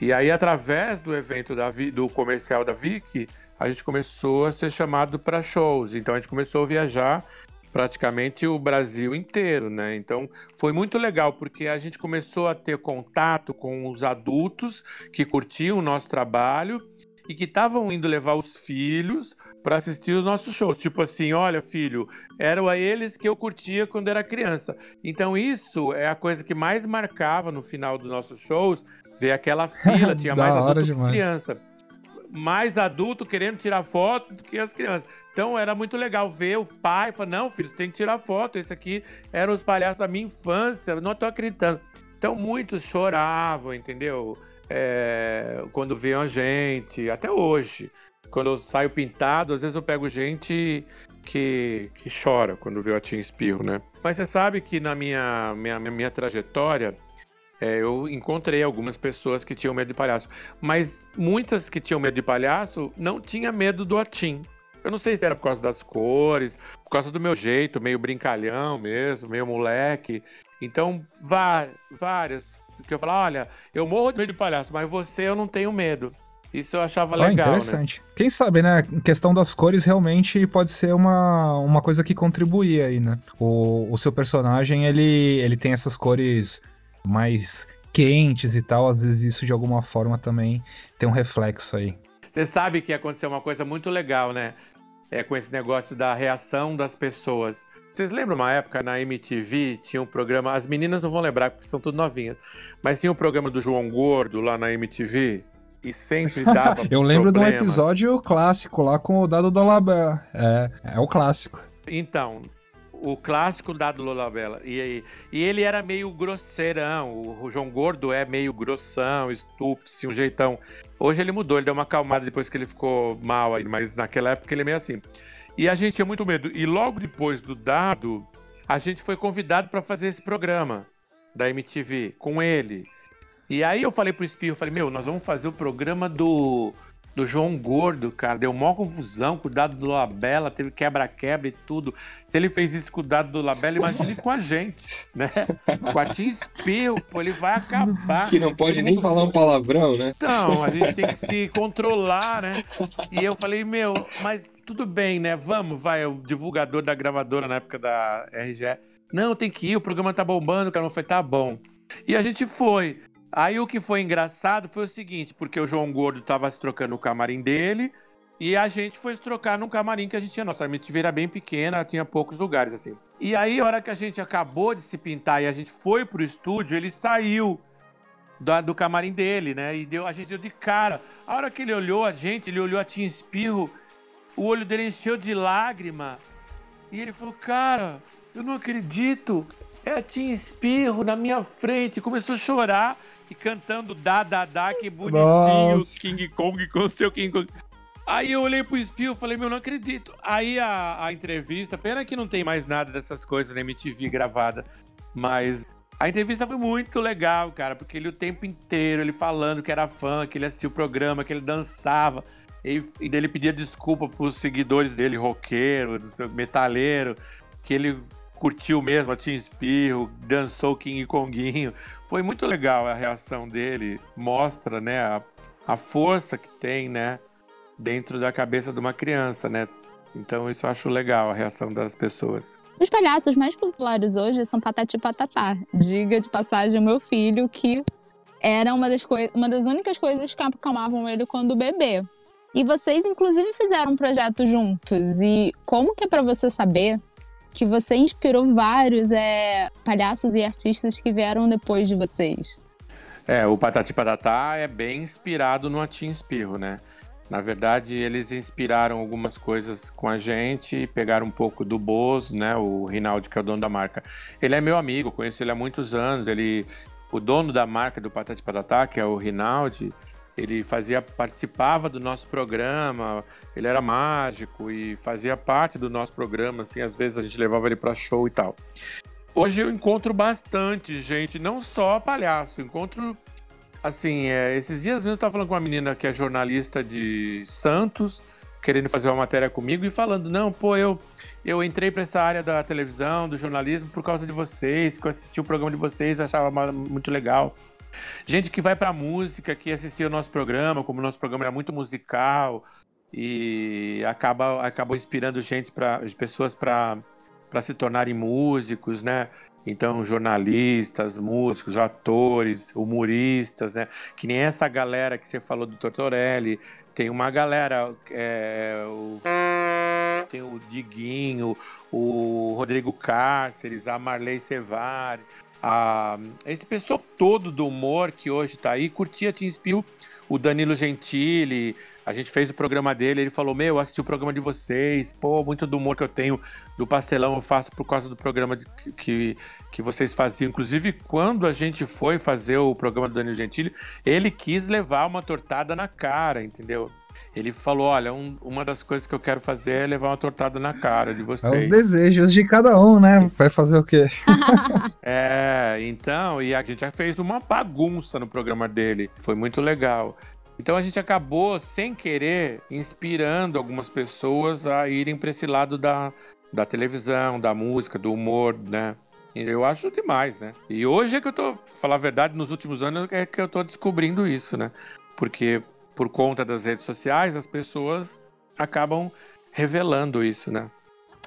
E aí, através do evento da do comercial da Vic, a gente começou a ser chamado para shows. Então, a gente começou a viajar praticamente o Brasil inteiro, né? Então, foi muito legal, porque a gente começou a ter contato com os adultos que curtiam o nosso trabalho e que estavam indo levar os filhos para assistir os nossos shows. Tipo assim, olha, filho, eram a eles que eu curtia quando era criança. Então, isso é a coisa que mais marcava no final dos nossos shows, ver aquela fila, tinha mais adulto que criança. Mais adulto querendo tirar foto do que as crianças. Então era muito legal ver o pai falar: não, filho, você tem que tirar foto. Esse aqui eram os palhaços da minha infância, não tô acreditando. Então muitos choravam, entendeu? É, quando viam a gente, até hoje. Quando eu saio pintado, às vezes eu pego gente que, que chora quando vê o Atim Espirro, né? Mas você sabe que na minha, minha, minha, trajetória, é, eu encontrei algumas pessoas que tinham medo de palhaço. Mas muitas que tinham medo de palhaço não tinham medo do Atim. Eu não sei se era por causa das cores, por causa do meu jeito, meio brincalhão mesmo, meio moleque. Então, vá- várias. Que eu falava, olha, eu morro de medo de palhaço, mas você eu não tenho medo. Isso eu achava Ó, legal, né? interessante. Quem sabe, né? Em questão das cores, realmente pode ser uma, uma coisa que contribui aí, né? O, o seu personagem, ele, ele tem essas cores mais quentes e tal. Às vezes isso, de alguma forma, também tem um reflexo aí. Você sabe que aconteceu uma coisa muito legal, né? É com esse negócio da reação das pessoas. Vocês lembram uma época na MTV, tinha um programa, as meninas não vão lembrar porque são tudo novinhas, mas tinha um programa do João Gordo lá na MTV e sempre dava Eu lembro de um problemas. episódio clássico lá com o Dado Dolabella. É, é o clássico. Então, o clássico da do Lolabella. E, e ele era meio grosseirão. O, o João Gordo é meio grossão, estúpido, assim, um jeitão. Hoje ele mudou, ele deu uma acalmada depois que ele ficou mal aí, mas naquela época ele é meio assim. E a gente tinha muito medo. E logo depois do dado, a gente foi convidado para fazer esse programa da MTV com ele. E aí eu falei pro Espirro, falei, meu, nós vamos fazer o programa do do João Gordo, cara. Deu maior confusão com o dado do Labela, teve quebra-quebra e tudo. Se ele fez isso com o dado do Labela, imagine com a gente, né? Com a Tim pô, ele vai acabar. Que não pode nem falar um palavrão, né? Então, a gente tem que se controlar, né? E eu falei, meu, mas tudo bem, né? Vamos, vai, o divulgador da gravadora na época da RGE. Não, tem que ir, o programa tá bombando, o cara foi, tá bom. E a gente foi. Aí o que foi engraçado foi o seguinte, porque o João Gordo tava se trocando no camarim dele e a gente foi se trocar num camarim que a gente tinha. Nossa, a MTV era bem pequena, tinha poucos lugares assim. E aí, a hora que a gente acabou de se pintar e a gente foi pro estúdio, ele saiu do, do camarim dele, né? E deu, a gente deu de cara. A hora que ele olhou a gente, ele olhou a Tim Espirro, o olho dele encheu de lágrima. E ele falou, cara, eu não acredito. É a Tim Espirro na minha frente. Começou a chorar e cantando da da da que bonitinho, Nossa. King Kong com o seu King Kong. Aí eu olhei pro Espio e falei, meu, não acredito. Aí a, a entrevista, pena que não tem mais nada dessas coisas na MTV gravada, mas a entrevista foi muito legal, cara, porque ele o tempo inteiro, ele falando que era fã, que ele assistia o programa, que ele dançava, e, e ele pedia desculpa pros seguidores dele, roqueiro, metaleiro, que ele curtiu mesmo a Tim Espirro, dançou King Konguinho. Foi muito legal a reação dele, mostra, né, a, a força que tem, né, dentro da cabeça de uma criança, né? Então isso eu acho legal a reação das pessoas. Os palhaços mais populares hoje são Patati Patatá. Diga de passagem o meu filho que era uma das, uma das únicas coisas que acalmavam ele quando bebê. E vocês, inclusive, fizeram um projeto juntos. E como que é para você saber que você inspirou vários é, palhaços e artistas que vieram depois de vocês. É, o Patati Patatá é bem inspirado no Atim Espirro, né? Na verdade, eles inspiraram algumas coisas com a gente, pegaram um pouco do Bozo, né? O Rinaldi, que é o dono da marca. Ele é meu amigo, conheço ele há muitos anos. Ele, o dono da marca do Patati Patatá, que é o Rinaldi, ele fazia participava do nosso programa, ele era mágico e fazia parte do nosso programa, assim, às vezes a gente levava ele para show e tal. Hoje eu encontro bastante gente, não só palhaço, encontro assim, é, esses dias mesmo eu tava falando com uma menina que é jornalista de Santos, querendo fazer uma matéria comigo e falando: "Não, pô, eu eu entrei para essa área da televisão, do jornalismo por causa de vocês, que eu assisti o programa de vocês, achava muito legal". Gente que vai pra música, que assistia o nosso programa, como o nosso programa era muito musical e acaba, acabou inspirando gente pra, pessoas para se tornarem músicos, né? Então, jornalistas, músicos, atores, humoristas, né? Que nem essa galera que você falou do Tortorelli. Tem uma galera, é, o, tem o Diguinho, o Rodrigo Cárceres, a Marley Cevari a, esse pessoal todo do humor que hoje está aí curtia Tim Spill, o Danilo Gentili, a gente fez o programa dele, ele falou, meu, assisti o programa de vocês, pô, muito do humor que eu tenho do pastelão eu faço por causa do programa de, que, que vocês faziam. Inclusive, quando a gente foi fazer o programa do Danilo Gentili, ele quis levar uma tortada na cara, entendeu? Ele falou: Olha, um, uma das coisas que eu quero fazer é levar uma tortada na cara de vocês. É os desejos de cada um, né? Vai fazer o quê? é, então, e a gente já fez uma bagunça no programa dele. Foi muito legal. Então a gente acabou, sem querer, inspirando algumas pessoas a irem para esse lado da, da televisão, da música, do humor, né? Eu acho demais, né? E hoje é que eu tô, falar a verdade, nos últimos anos é que eu tô descobrindo isso, né? Porque por conta das redes sociais, as pessoas acabam revelando isso, né?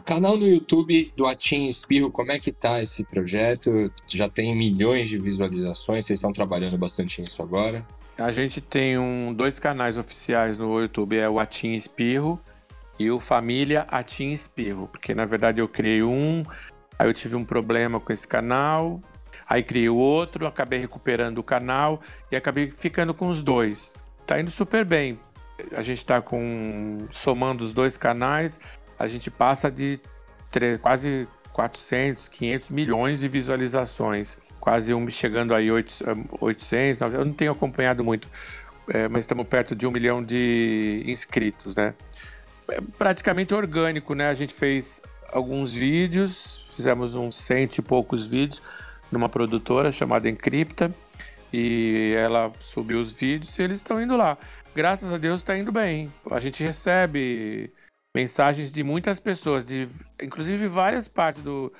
Canal no YouTube do Atim Espirro, como é que tá esse projeto? Já tem milhões de visualizações, vocês estão trabalhando bastante nisso agora? A gente tem um, dois canais oficiais no YouTube, é o Atim Espirro e o Família Atim Espirro, porque na verdade eu criei um, aí eu tive um problema com esse canal, aí criei o outro, acabei recuperando o canal e acabei ficando com os dois. Tá indo super bem. A gente está com somando os dois canais, a gente passa de quase 400, 500 milhões de visualizações, quase um, chegando aí 800, eu não tenho acompanhado muito, é, mas estamos perto de um milhão de inscritos, né? É praticamente orgânico, né? A gente fez alguns vídeos, fizemos uns cento e poucos vídeos numa produtora chamada Encripta e ela subiu os vídeos e eles estão indo lá. Graças a Deus está indo bem. A gente recebe mensagens de muitas pessoas, de inclusive várias partes do,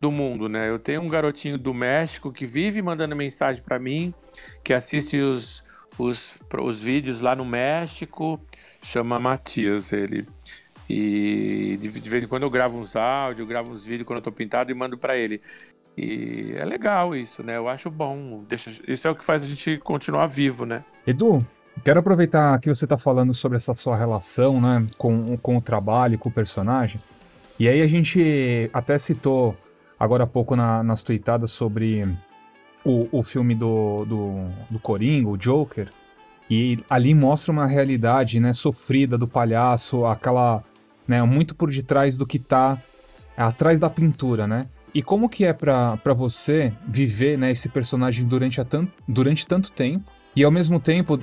do mundo, né? Eu tenho um garotinho do México que vive mandando mensagem para mim, que assiste os, os, os vídeos lá no México, chama Matias ele. E de, vez em quando eu gravo uns áudios, gravo uns vídeos quando eu tô pintado e mando para ele. E é legal isso, né? Eu acho bom. Deixa, isso é o que faz a gente continuar vivo, né? Edu, quero aproveitar que você está falando sobre essa sua relação, né, com, com o trabalho, com o personagem. E aí a gente até citou agora há pouco na, nas tweetadas sobre o, o filme do, do, do Coringa, o Joker. E ali mostra uma realidade, né, sofrida do palhaço, aquela, né, muito por detrás do que tá atrás da pintura, né? E como que é para você viver, né, esse personagem durante, a tan durante tanto tempo? E ao mesmo tempo,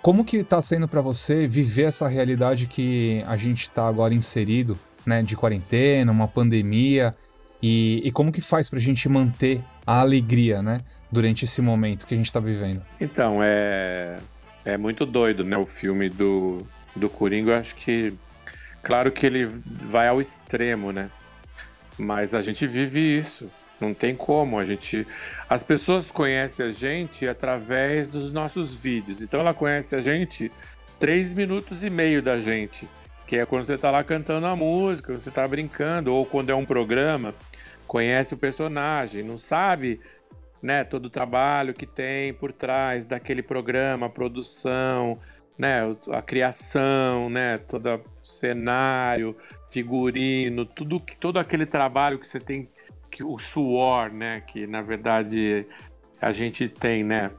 como que tá sendo para você viver essa realidade que a gente tá agora inserido, né, de quarentena, uma pandemia, e, e como que faz pra gente manter a alegria, né, durante esse momento que a gente tá vivendo? Então, é é muito doido, né? O filme do, do Coringa, eu acho que. Claro que ele vai ao extremo, né? Mas a gente vive isso. Não tem como. A gente. As pessoas conhecem a gente através dos nossos vídeos. Então ela conhece a gente três minutos e meio da gente. Que é quando você tá lá cantando a música, quando você tá brincando, ou quando é um programa, conhece o personagem, não sabe né, todo o trabalho que tem por trás daquele programa, produção, né, a criação, né, todo cenário, figurino, tudo todo aquele trabalho que você tem, que o suor, né, que na verdade a gente tem, né,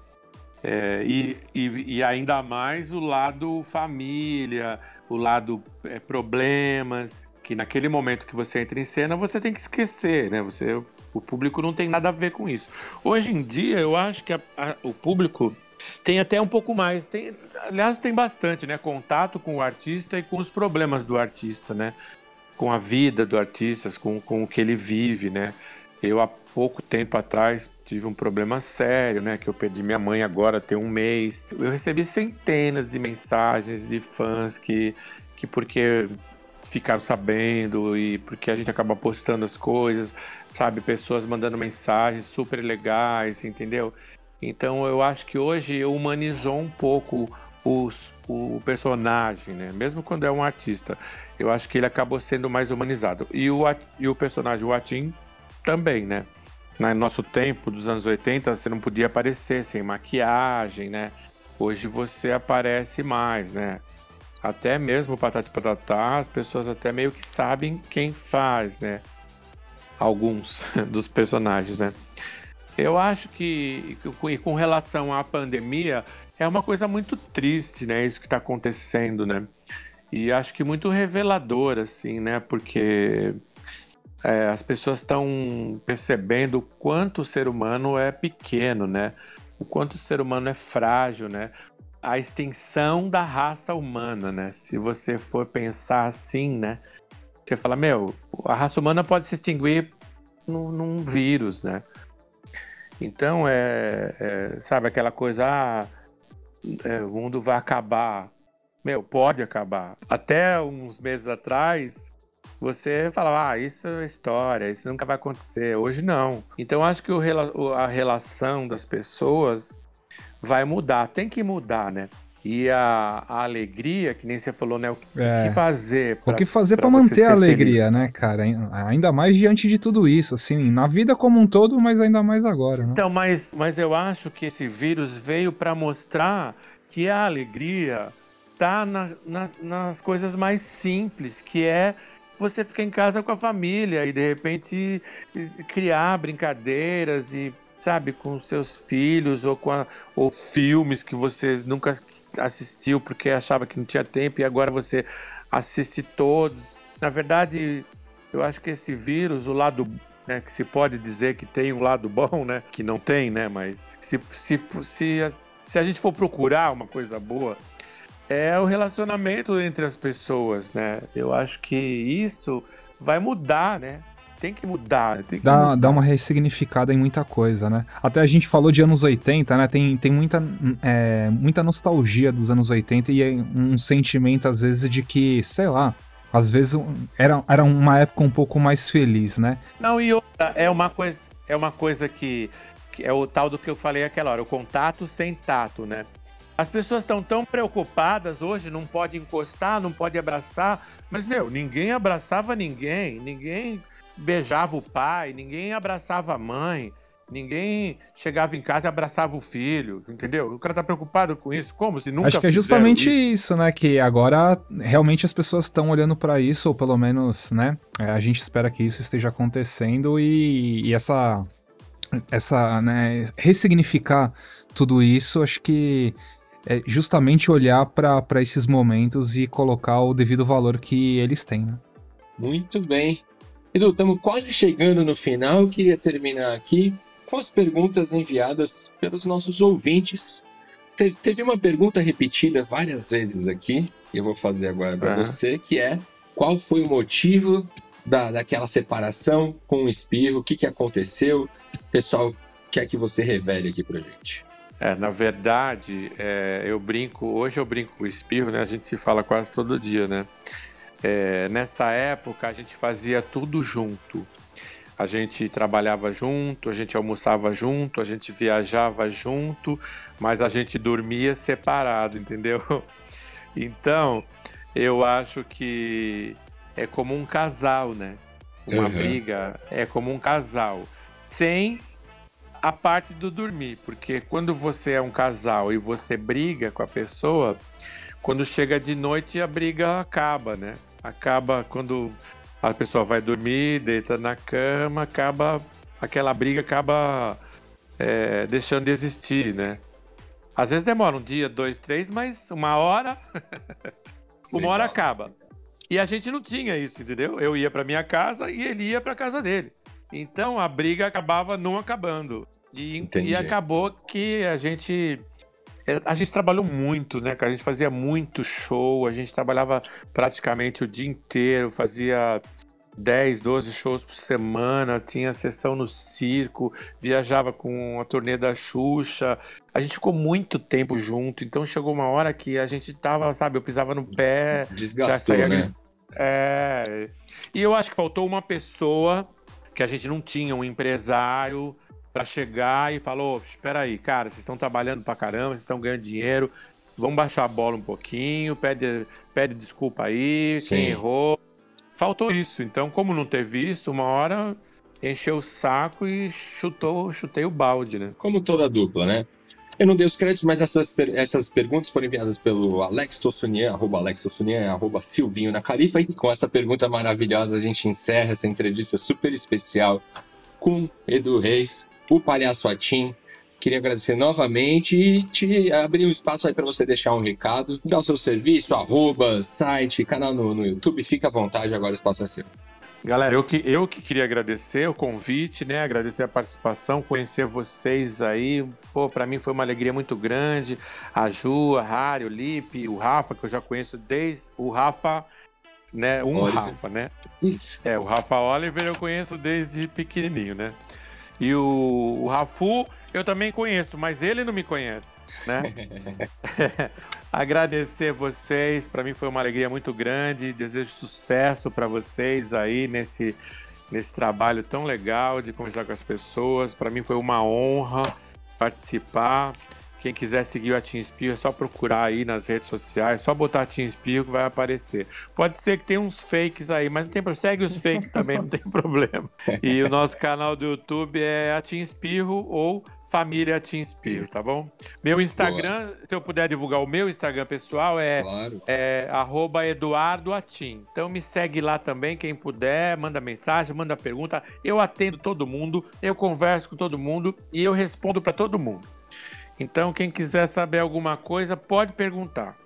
é, e, e, e, ainda mais o lado família, o lado é, problemas, que naquele momento que você entra em cena você tem que esquecer, né? Você o público não tem nada a ver com isso. Hoje em dia, eu acho que a, a, o público tem até um pouco mais, tem, aliás, tem bastante, né? Contato com o artista e com os problemas do artista, né? Com a vida do artista, com, com o que ele vive, né? Eu, há pouco tempo atrás, tive um problema sério, né? Que eu perdi minha mãe agora tem um mês. Eu recebi centenas de mensagens de fãs que, que porque ficaram sabendo e porque a gente acaba postando as coisas, sabe? Pessoas mandando mensagens super legais, entendeu? Então eu acho que hoje humanizou um pouco os, o personagem, né? Mesmo quando é um artista, eu acho que ele acabou sendo mais humanizado. E o, e o personagem, o Atim, também, né? No nosso tempo, dos anos 80, você não podia aparecer sem maquiagem, né? Hoje você aparece mais, né? Até mesmo o Patati Patatá, as pessoas até meio que sabem quem faz, né? alguns dos personagens, né? Eu acho que, com relação à pandemia, é uma coisa muito triste, né? Isso que está acontecendo, né? E acho que muito revelador, assim, né? Porque é, as pessoas estão percebendo o quanto o ser humano é pequeno, né? O quanto o ser humano é frágil, né? A extensão da raça humana, né? Se você for pensar assim, né? Você fala, meu, a raça humana pode se extinguir num, num vírus, né? Então, é, é, sabe aquela coisa, ah, é, o mundo vai acabar. Meu, pode acabar. Até uns meses atrás, você falava, ah, isso é história, isso nunca vai acontecer. Hoje não. Então, acho que o, a relação das pessoas vai mudar, tem que mudar, né? E a, a, alegria, que nem você falou, né? O que, é. que fazer pra, O que fazer para manter a alegria, feliz. né, cara? Ainda mais diante de tudo isso, assim, na vida como um todo, mas ainda mais agora, né? Então, mas, mas eu acho que esse vírus veio para mostrar que a alegria tá na, nas, nas coisas mais simples, que é você ficar em casa com a família e de repente criar brincadeiras e sabe, com seus filhos ou com a, ou filmes que você nunca assistiu porque achava que não tinha tempo e agora você assiste todos. Na verdade, eu acho que esse vírus, o lado né, que se pode dizer que tem um lado bom, né, que não tem, né, mas se, se, se, se a gente for procurar uma coisa boa, é o relacionamento entre as pessoas, né? Eu acho que isso vai mudar, né? Tem que mudar. Tem que dá, mudar. dá uma ressignificada em muita coisa, né? Até a gente falou de anos 80, né? Tem, tem muita, é, muita nostalgia dos anos 80 e é um sentimento, às vezes, de que, sei lá, às vezes era, era uma época um pouco mais feliz, né? Não, e outra, é uma coisa, é uma coisa que, que é o tal do que eu falei aquela hora, o contato sem tato, né? As pessoas estão tão preocupadas hoje, não pode encostar, não pode abraçar, mas meu, ninguém abraçava ninguém, ninguém beijava o pai, ninguém abraçava a mãe, ninguém chegava em casa e abraçava o filho, entendeu? O cara tá preocupado com isso, como se nunca Acho que é justamente isso. isso, né? Que agora realmente as pessoas estão olhando para isso, ou pelo menos, né? É, a gente espera que isso esteja acontecendo e, e essa, essa, né? Ressignificar tudo isso, acho que é justamente olhar para esses momentos e colocar o devido valor que eles têm, né? Muito bem. Edu, estamos quase chegando no final. Eu queria terminar aqui com as perguntas enviadas pelos nossos ouvintes. Te teve uma pergunta repetida várias vezes aqui, e eu vou fazer agora para Uhum. você, que é qual foi o motivo da, daquela separação com o espirro, o que, que aconteceu? O pessoal quer que você revele aqui pra gente. É, na verdade, é, eu brinco, hoje eu brinco com o espirro, né? A gente se fala quase todo dia, né? É, nessa época a gente fazia tudo junto. A gente trabalhava junto, a gente almoçava junto, a gente viajava junto, mas a gente dormia separado, entendeu? Então, eu acho que é como um casal, né? Uma Uhum. briga é como um casal. Sem a parte do dormir, porque quando você é um casal e você briga com a pessoa, quando chega de noite a briga acaba, né? Acaba quando a pessoa vai dormir, deita na cama, acaba aquela briga acaba é, deixando de existir, né? Às vezes demora um dia, dois, três, mas uma hora, uma hora acaba. E a gente não tinha isso, entendeu? Eu ia para minha casa e ele ia para casa dele. Então a briga acabava não acabando. E, e acabou que a gente. É, A gente trabalhou muito, né, cara? A gente fazia muito show, a gente trabalhava praticamente o dia inteiro, fazia 10, 12 shows por semana, tinha sessão no circo, viajava com a turnê da Xuxa. A gente ficou muito tempo junto, então chegou uma hora que a gente tava, sabe, eu pisava no pé, Desgastou, saía né? é. E eu acho que faltou uma pessoa que a gente não tinha, um empresário, pra chegar e falou: espera aí, cara, vocês estão trabalhando pra caramba, vocês estão ganhando dinheiro, vamos baixar a bola um pouquinho, pede, pede desculpa aí, Sim. quem errou. Faltou isso. Então, como não teve isso, uma hora encheu o saco e chutou, chutei o balde, né? Como toda dupla, né? Eu não dei os créditos, mas essas, essas perguntas foram enviadas pelo Alex Tossunian, arroba Alex Tossunian, arroba Silvinho na Califa. E com essa pergunta maravilhosa, a gente encerra essa entrevista super especial com Edu Reis, o Palhaço Atim. Queria agradecer novamente e te abrir um espaço aí para você deixar um recado, dar o seu serviço, arroba, site, canal no, no YouTube. Fica à vontade, agora o espaço é seu. Galera, eu que, eu que queria agradecer o convite, né? Agradecer a participação, conhecer vocês aí. Pô, pra mim foi uma alegria muito grande. A Ju, a Rari, o Lipe, o Rafa, que eu já conheço desde. O Rafa, né? Um Oliver. Rafa, né? Isso. É, o Rafa Oliver eu conheço desde pequenininho, né? E o, o Rafu eu também conheço, mas ele não me conhece, né? Agradecer vocês, para mim foi uma alegria muito grande. Desejo sucesso para vocês aí nesse, nesse trabalho tão legal de conversar com as pessoas. Para mim foi uma honra participar. Quem quiser seguir o Atim Espirro é só procurar aí nas redes sociais, só botar Atim Espirro que vai aparecer. Pode ser que tenha uns fakes aí, mas não tem problema. Segue os fakes também, não tem problema. E o nosso canal do YouTube é Atim Espirro ou Família Atim Espirro, tá bom? Meu Instagram, se eu puder divulgar o meu Instagram pessoal, é Claro. é arroba Eduardo Atim. Então me segue lá também, quem puder, manda mensagem, manda pergunta. Eu atendo todo mundo, eu converso com todo mundo e eu respondo para todo mundo. Então quem quiser saber alguma coisa, pode perguntar.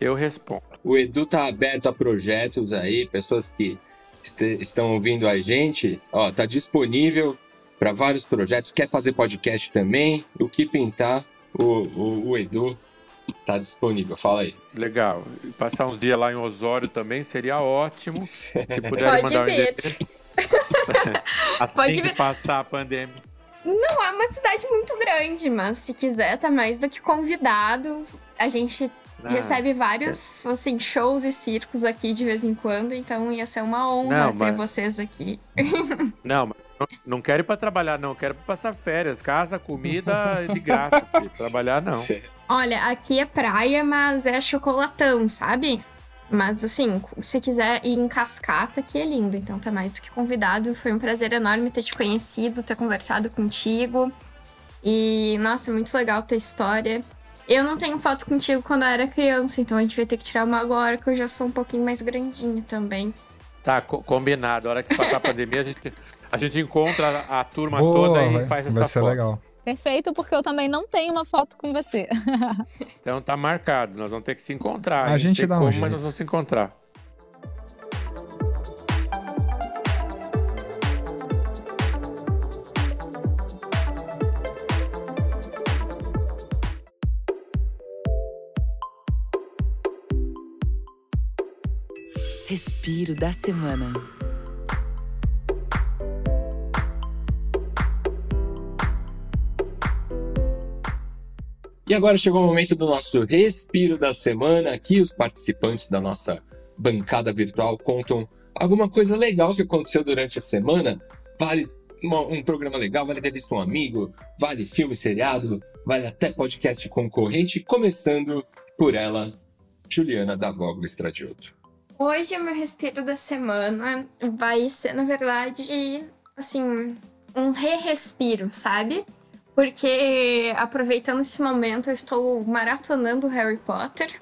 Eu respondo. O Edu tá aberto a projetos aí, pessoas que este- estão ouvindo a gente, ó, tá disponível para vários projetos. Quer fazer podcast também? O que pintar, o, o, o Edu tá disponível. Fala aí. Legal. Passar uns dias lá em Osório também seria ótimo. Se puderem Pode mandar o vir. endereço. assim Pode que vir. passar a pandemia. Não é uma cidade muito grande, mas se quiser, tá mais do que convidado. A gente Ah, recebe vários assim, shows e circos aqui de vez em quando, então ia ser uma honra Não, ter mas- vocês aqui. Não, mas não- não quero ir pra trabalhar, não. Quero pra passar férias. Casa, comida de graça. filho. Trabalhar, não. Olha, aqui é praia, mas é chocolatão, sabe? Mas assim, se quiser ir em cascata, aqui é lindo. Então tá mais do que convidado. Foi um prazer enorme ter te conhecido, ter conversado contigo. E, nossa, é muito legal tua história. Eu não tenho foto contigo quando eu era criança, então a gente vai ter que tirar uma agora, que eu já sou um pouquinho mais grandinha também. Tá, co- combinado. A hora que passar a pandemia, a gente, a gente encontra a, a turma Boa, toda e faz essa vai ser foto. legal. Perfeito, porque eu também não tenho uma foto com você. Então tá marcado. Nós vamos ter que se encontrar. A gente dá um como, jeito. mas nós vamos se encontrar. Respiro da semana. E agora chegou o momento do nosso respiro da semana. Aqui os participantes da nossa bancada virtual contam alguma coisa legal que aconteceu durante a semana. Vale um programa legal, vale ter visto um amigo, vale filme seriado, vale até podcast concorrente, começando por ela, Juliana da Voglo Estradioto. Hoje, o meu respiro da semana vai ser, na verdade, assim, um re-respiro, sabe? Porque, aproveitando esse momento, eu estou maratonando Harry Potter.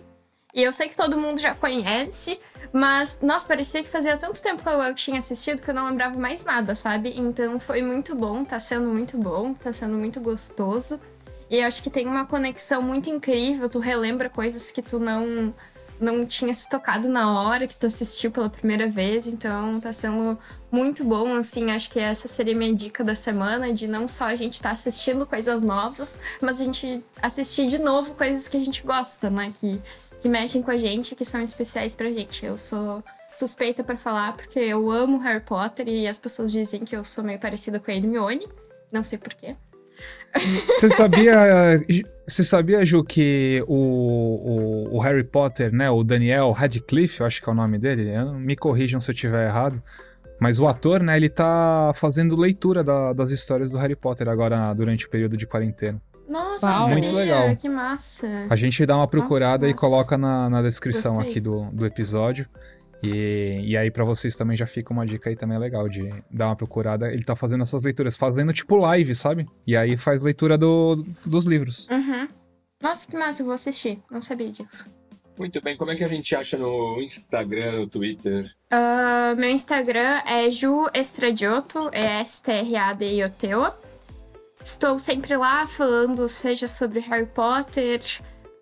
E eu sei que todo mundo já conhece, mas, nossa, parecia que fazia tanto tempo que eu tinha assistido que eu não lembrava mais nada, sabe? Então foi muito bom, tá sendo muito bom, tá sendo muito gostoso. E eu acho que tem uma conexão muito incrível, tu relembra coisas que tu não não tinha se tocado na hora que tu assistiu pela primeira vez, então tá sendo muito bom, assim, acho que essa seria minha dica da semana, de não só a gente estar assistindo coisas novas, mas a gente assistir de novo coisas que a gente gosta, né, que, que mexem com a gente, que são especiais pra gente. Eu sou suspeita pra falar porque eu amo Harry Potter e as pessoas dizem que eu sou meio parecida com a Hermione, não sei porquê. Você sabia, você sabia, Ju, que o, o, o Harry Potter, né, o Daniel Radcliffe, eu acho que é o nome dele, me corrijam se eu estiver errado, mas o ator, né, ele tá fazendo leitura da- das histórias do Harry Potter agora durante o período de quarentena. Nossa, Uau. não sabia, Muito legal. que massa. A gente dá uma procurada e nossa. coloca na, na descrição Gostei. aqui do, do episódio. E, e aí, pra vocês também já fica uma dica aí também legal de dar uma procurada. Ele tá fazendo essas leituras, fazendo tipo live, sabe? E aí faz leitura do, dos livros. Uhum. Nossa, que massa, eu vou assistir. Não sabia disso. Muito bem, como é que a gente acha no Instagram, no Twitter? Ah, meu Instagram é Ju Estradioto, é S-T-R-A-D-I-O-T-O. Estou sempre lá falando, seja sobre Harry Potter,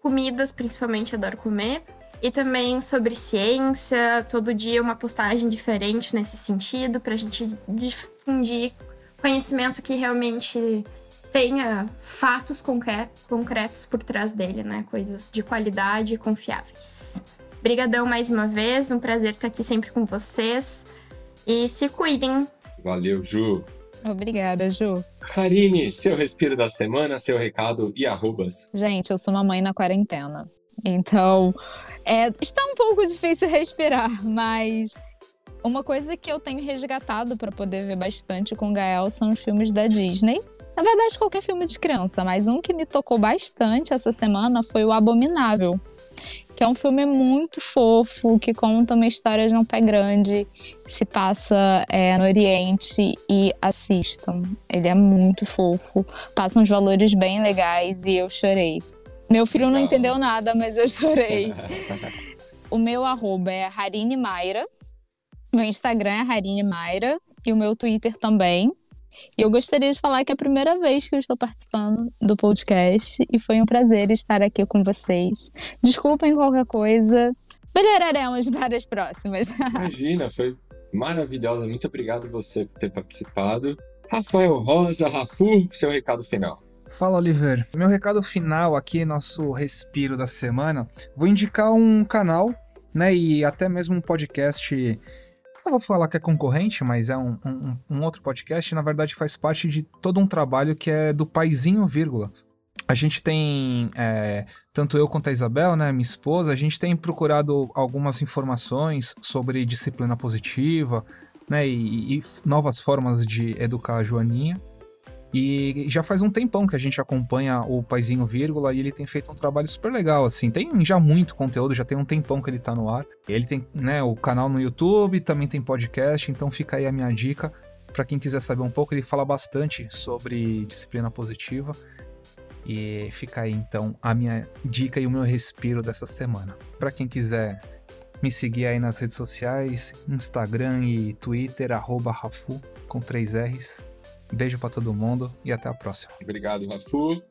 comidas, principalmente adoro comer, e também sobre ciência, todo dia uma postagem diferente nesse sentido, pra gente difundir conhecimento que realmente tenha fatos concre- concretos por trás dele, né? Coisas de qualidade e confiáveis. Brigadão mais uma vez, um prazer estar aqui sempre com vocês. E se cuidem. Valeu, Ju. Obrigada, Ju. Karine, seu respiro da semana, seu recado e arrobas. Gente, eu sou uma mãe na quarentena. Então, é, está um pouco difícil respirar, mas uma coisa que eu tenho resgatado para poder ver bastante com o Gael são os filmes da Disney. Na verdade, qualquer filme de criança, mas um que me tocou bastante essa semana foi o Abominável, que é um filme muito fofo, que conta uma história de um pé grande, que se passa é, no Oriente e assistam. Ele é muito fofo, passa uns valores bem legais e eu chorei. Meu filho não Legal. entendeu nada, mas eu chorei. O meu arroba é Harine Mayra. Meu Instagram é Harine Mayra. E o meu Twitter também. E eu gostaria de falar que é a primeira vez que eu estou participando do podcast. E foi um prazer estar aqui com vocês. Desculpem qualquer coisa. Melhoraremos para as próximas. Imagina, foi maravilhosa. Muito obrigado você por ter participado. Rafael Rosa, Rafu, seu recado final. Fala, Oliver. Meu recado final aqui, nosso respiro da semana. Vou indicar um canal, né, e até mesmo um podcast. Não vou falar que é concorrente, mas é um, um, um outro podcast. Na verdade, faz parte de todo um trabalho que é do Paizinho Vírgula. A gente tem, é, tanto eu quanto a Isabel, né, minha esposa, a gente tem procurado algumas informações sobre disciplina positiva, né, e, e novas formas de educar a Joaninha. E já faz um tempão que a gente acompanha o Paizinho Vírgula e ele tem feito um trabalho super legal, assim. Tem já muito conteúdo, já tem um tempão que ele tá no ar. Ele tem, né, o canal no YouTube, também tem podcast, então fica aí a minha dica para quem quiser saber um pouco. Ele fala bastante sobre disciplina positiva. E fica aí então a minha dica e o meu respiro dessa semana. Para quem quiser me seguir aí nas redes sociais, Instagram e Twitter, arroba Rafu, com três R's. Beijo para todo mundo e até a próxima. Obrigado, Rafu.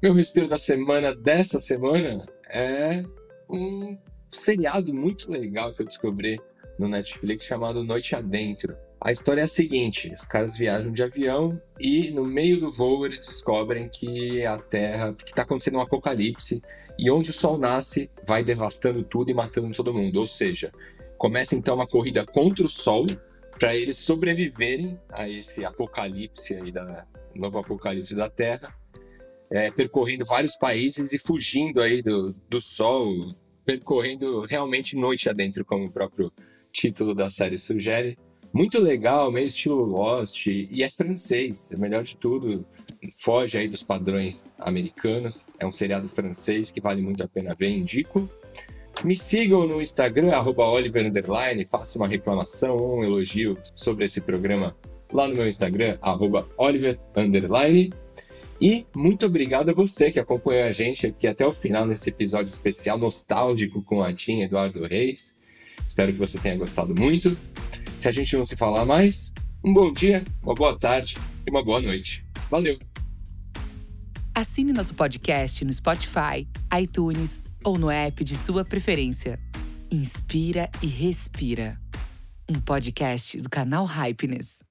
Meu respiro da semana dessa semana é um seriado muito legal que eu descobri no Netflix chamado Noite Adentro. A história é a seguinte: os caras viajam de avião e no meio do voo eles descobrem que a Terra, que está acontecendo um apocalipse e onde o Sol nasce vai devastando tudo e matando todo mundo. Ou seja, começa então uma corrida contra o Sol para eles sobreviverem a esse apocalipse aí da novo apocalipse da Terra, é, percorrendo vários países e fugindo aí do, do sol, percorrendo realmente noite adentro, como o próprio título da série sugere. Muito legal, meio estilo Lost, e é francês, é melhor de tudo, foge aí dos padrões americanos, é um seriado francês que vale muito a pena ver, indico. Me sigam no Instagram, Oliver Underline, faça uma reclamação ou um elogio sobre esse programa lá no meu Instagram, Oliver Underline. E muito obrigado a você que acompanhou a gente aqui até o final nesse episódio especial nostálgico com a Tim Eduardo Reis. Espero que você tenha gostado muito. Se a gente não se falar mais, um bom dia, uma boa tarde e uma boa noite. Valeu! Assine nosso podcast no Spotify, iTunes ou no app de sua preferência. Inspira e Respira. Um podcast do canal Hypeness.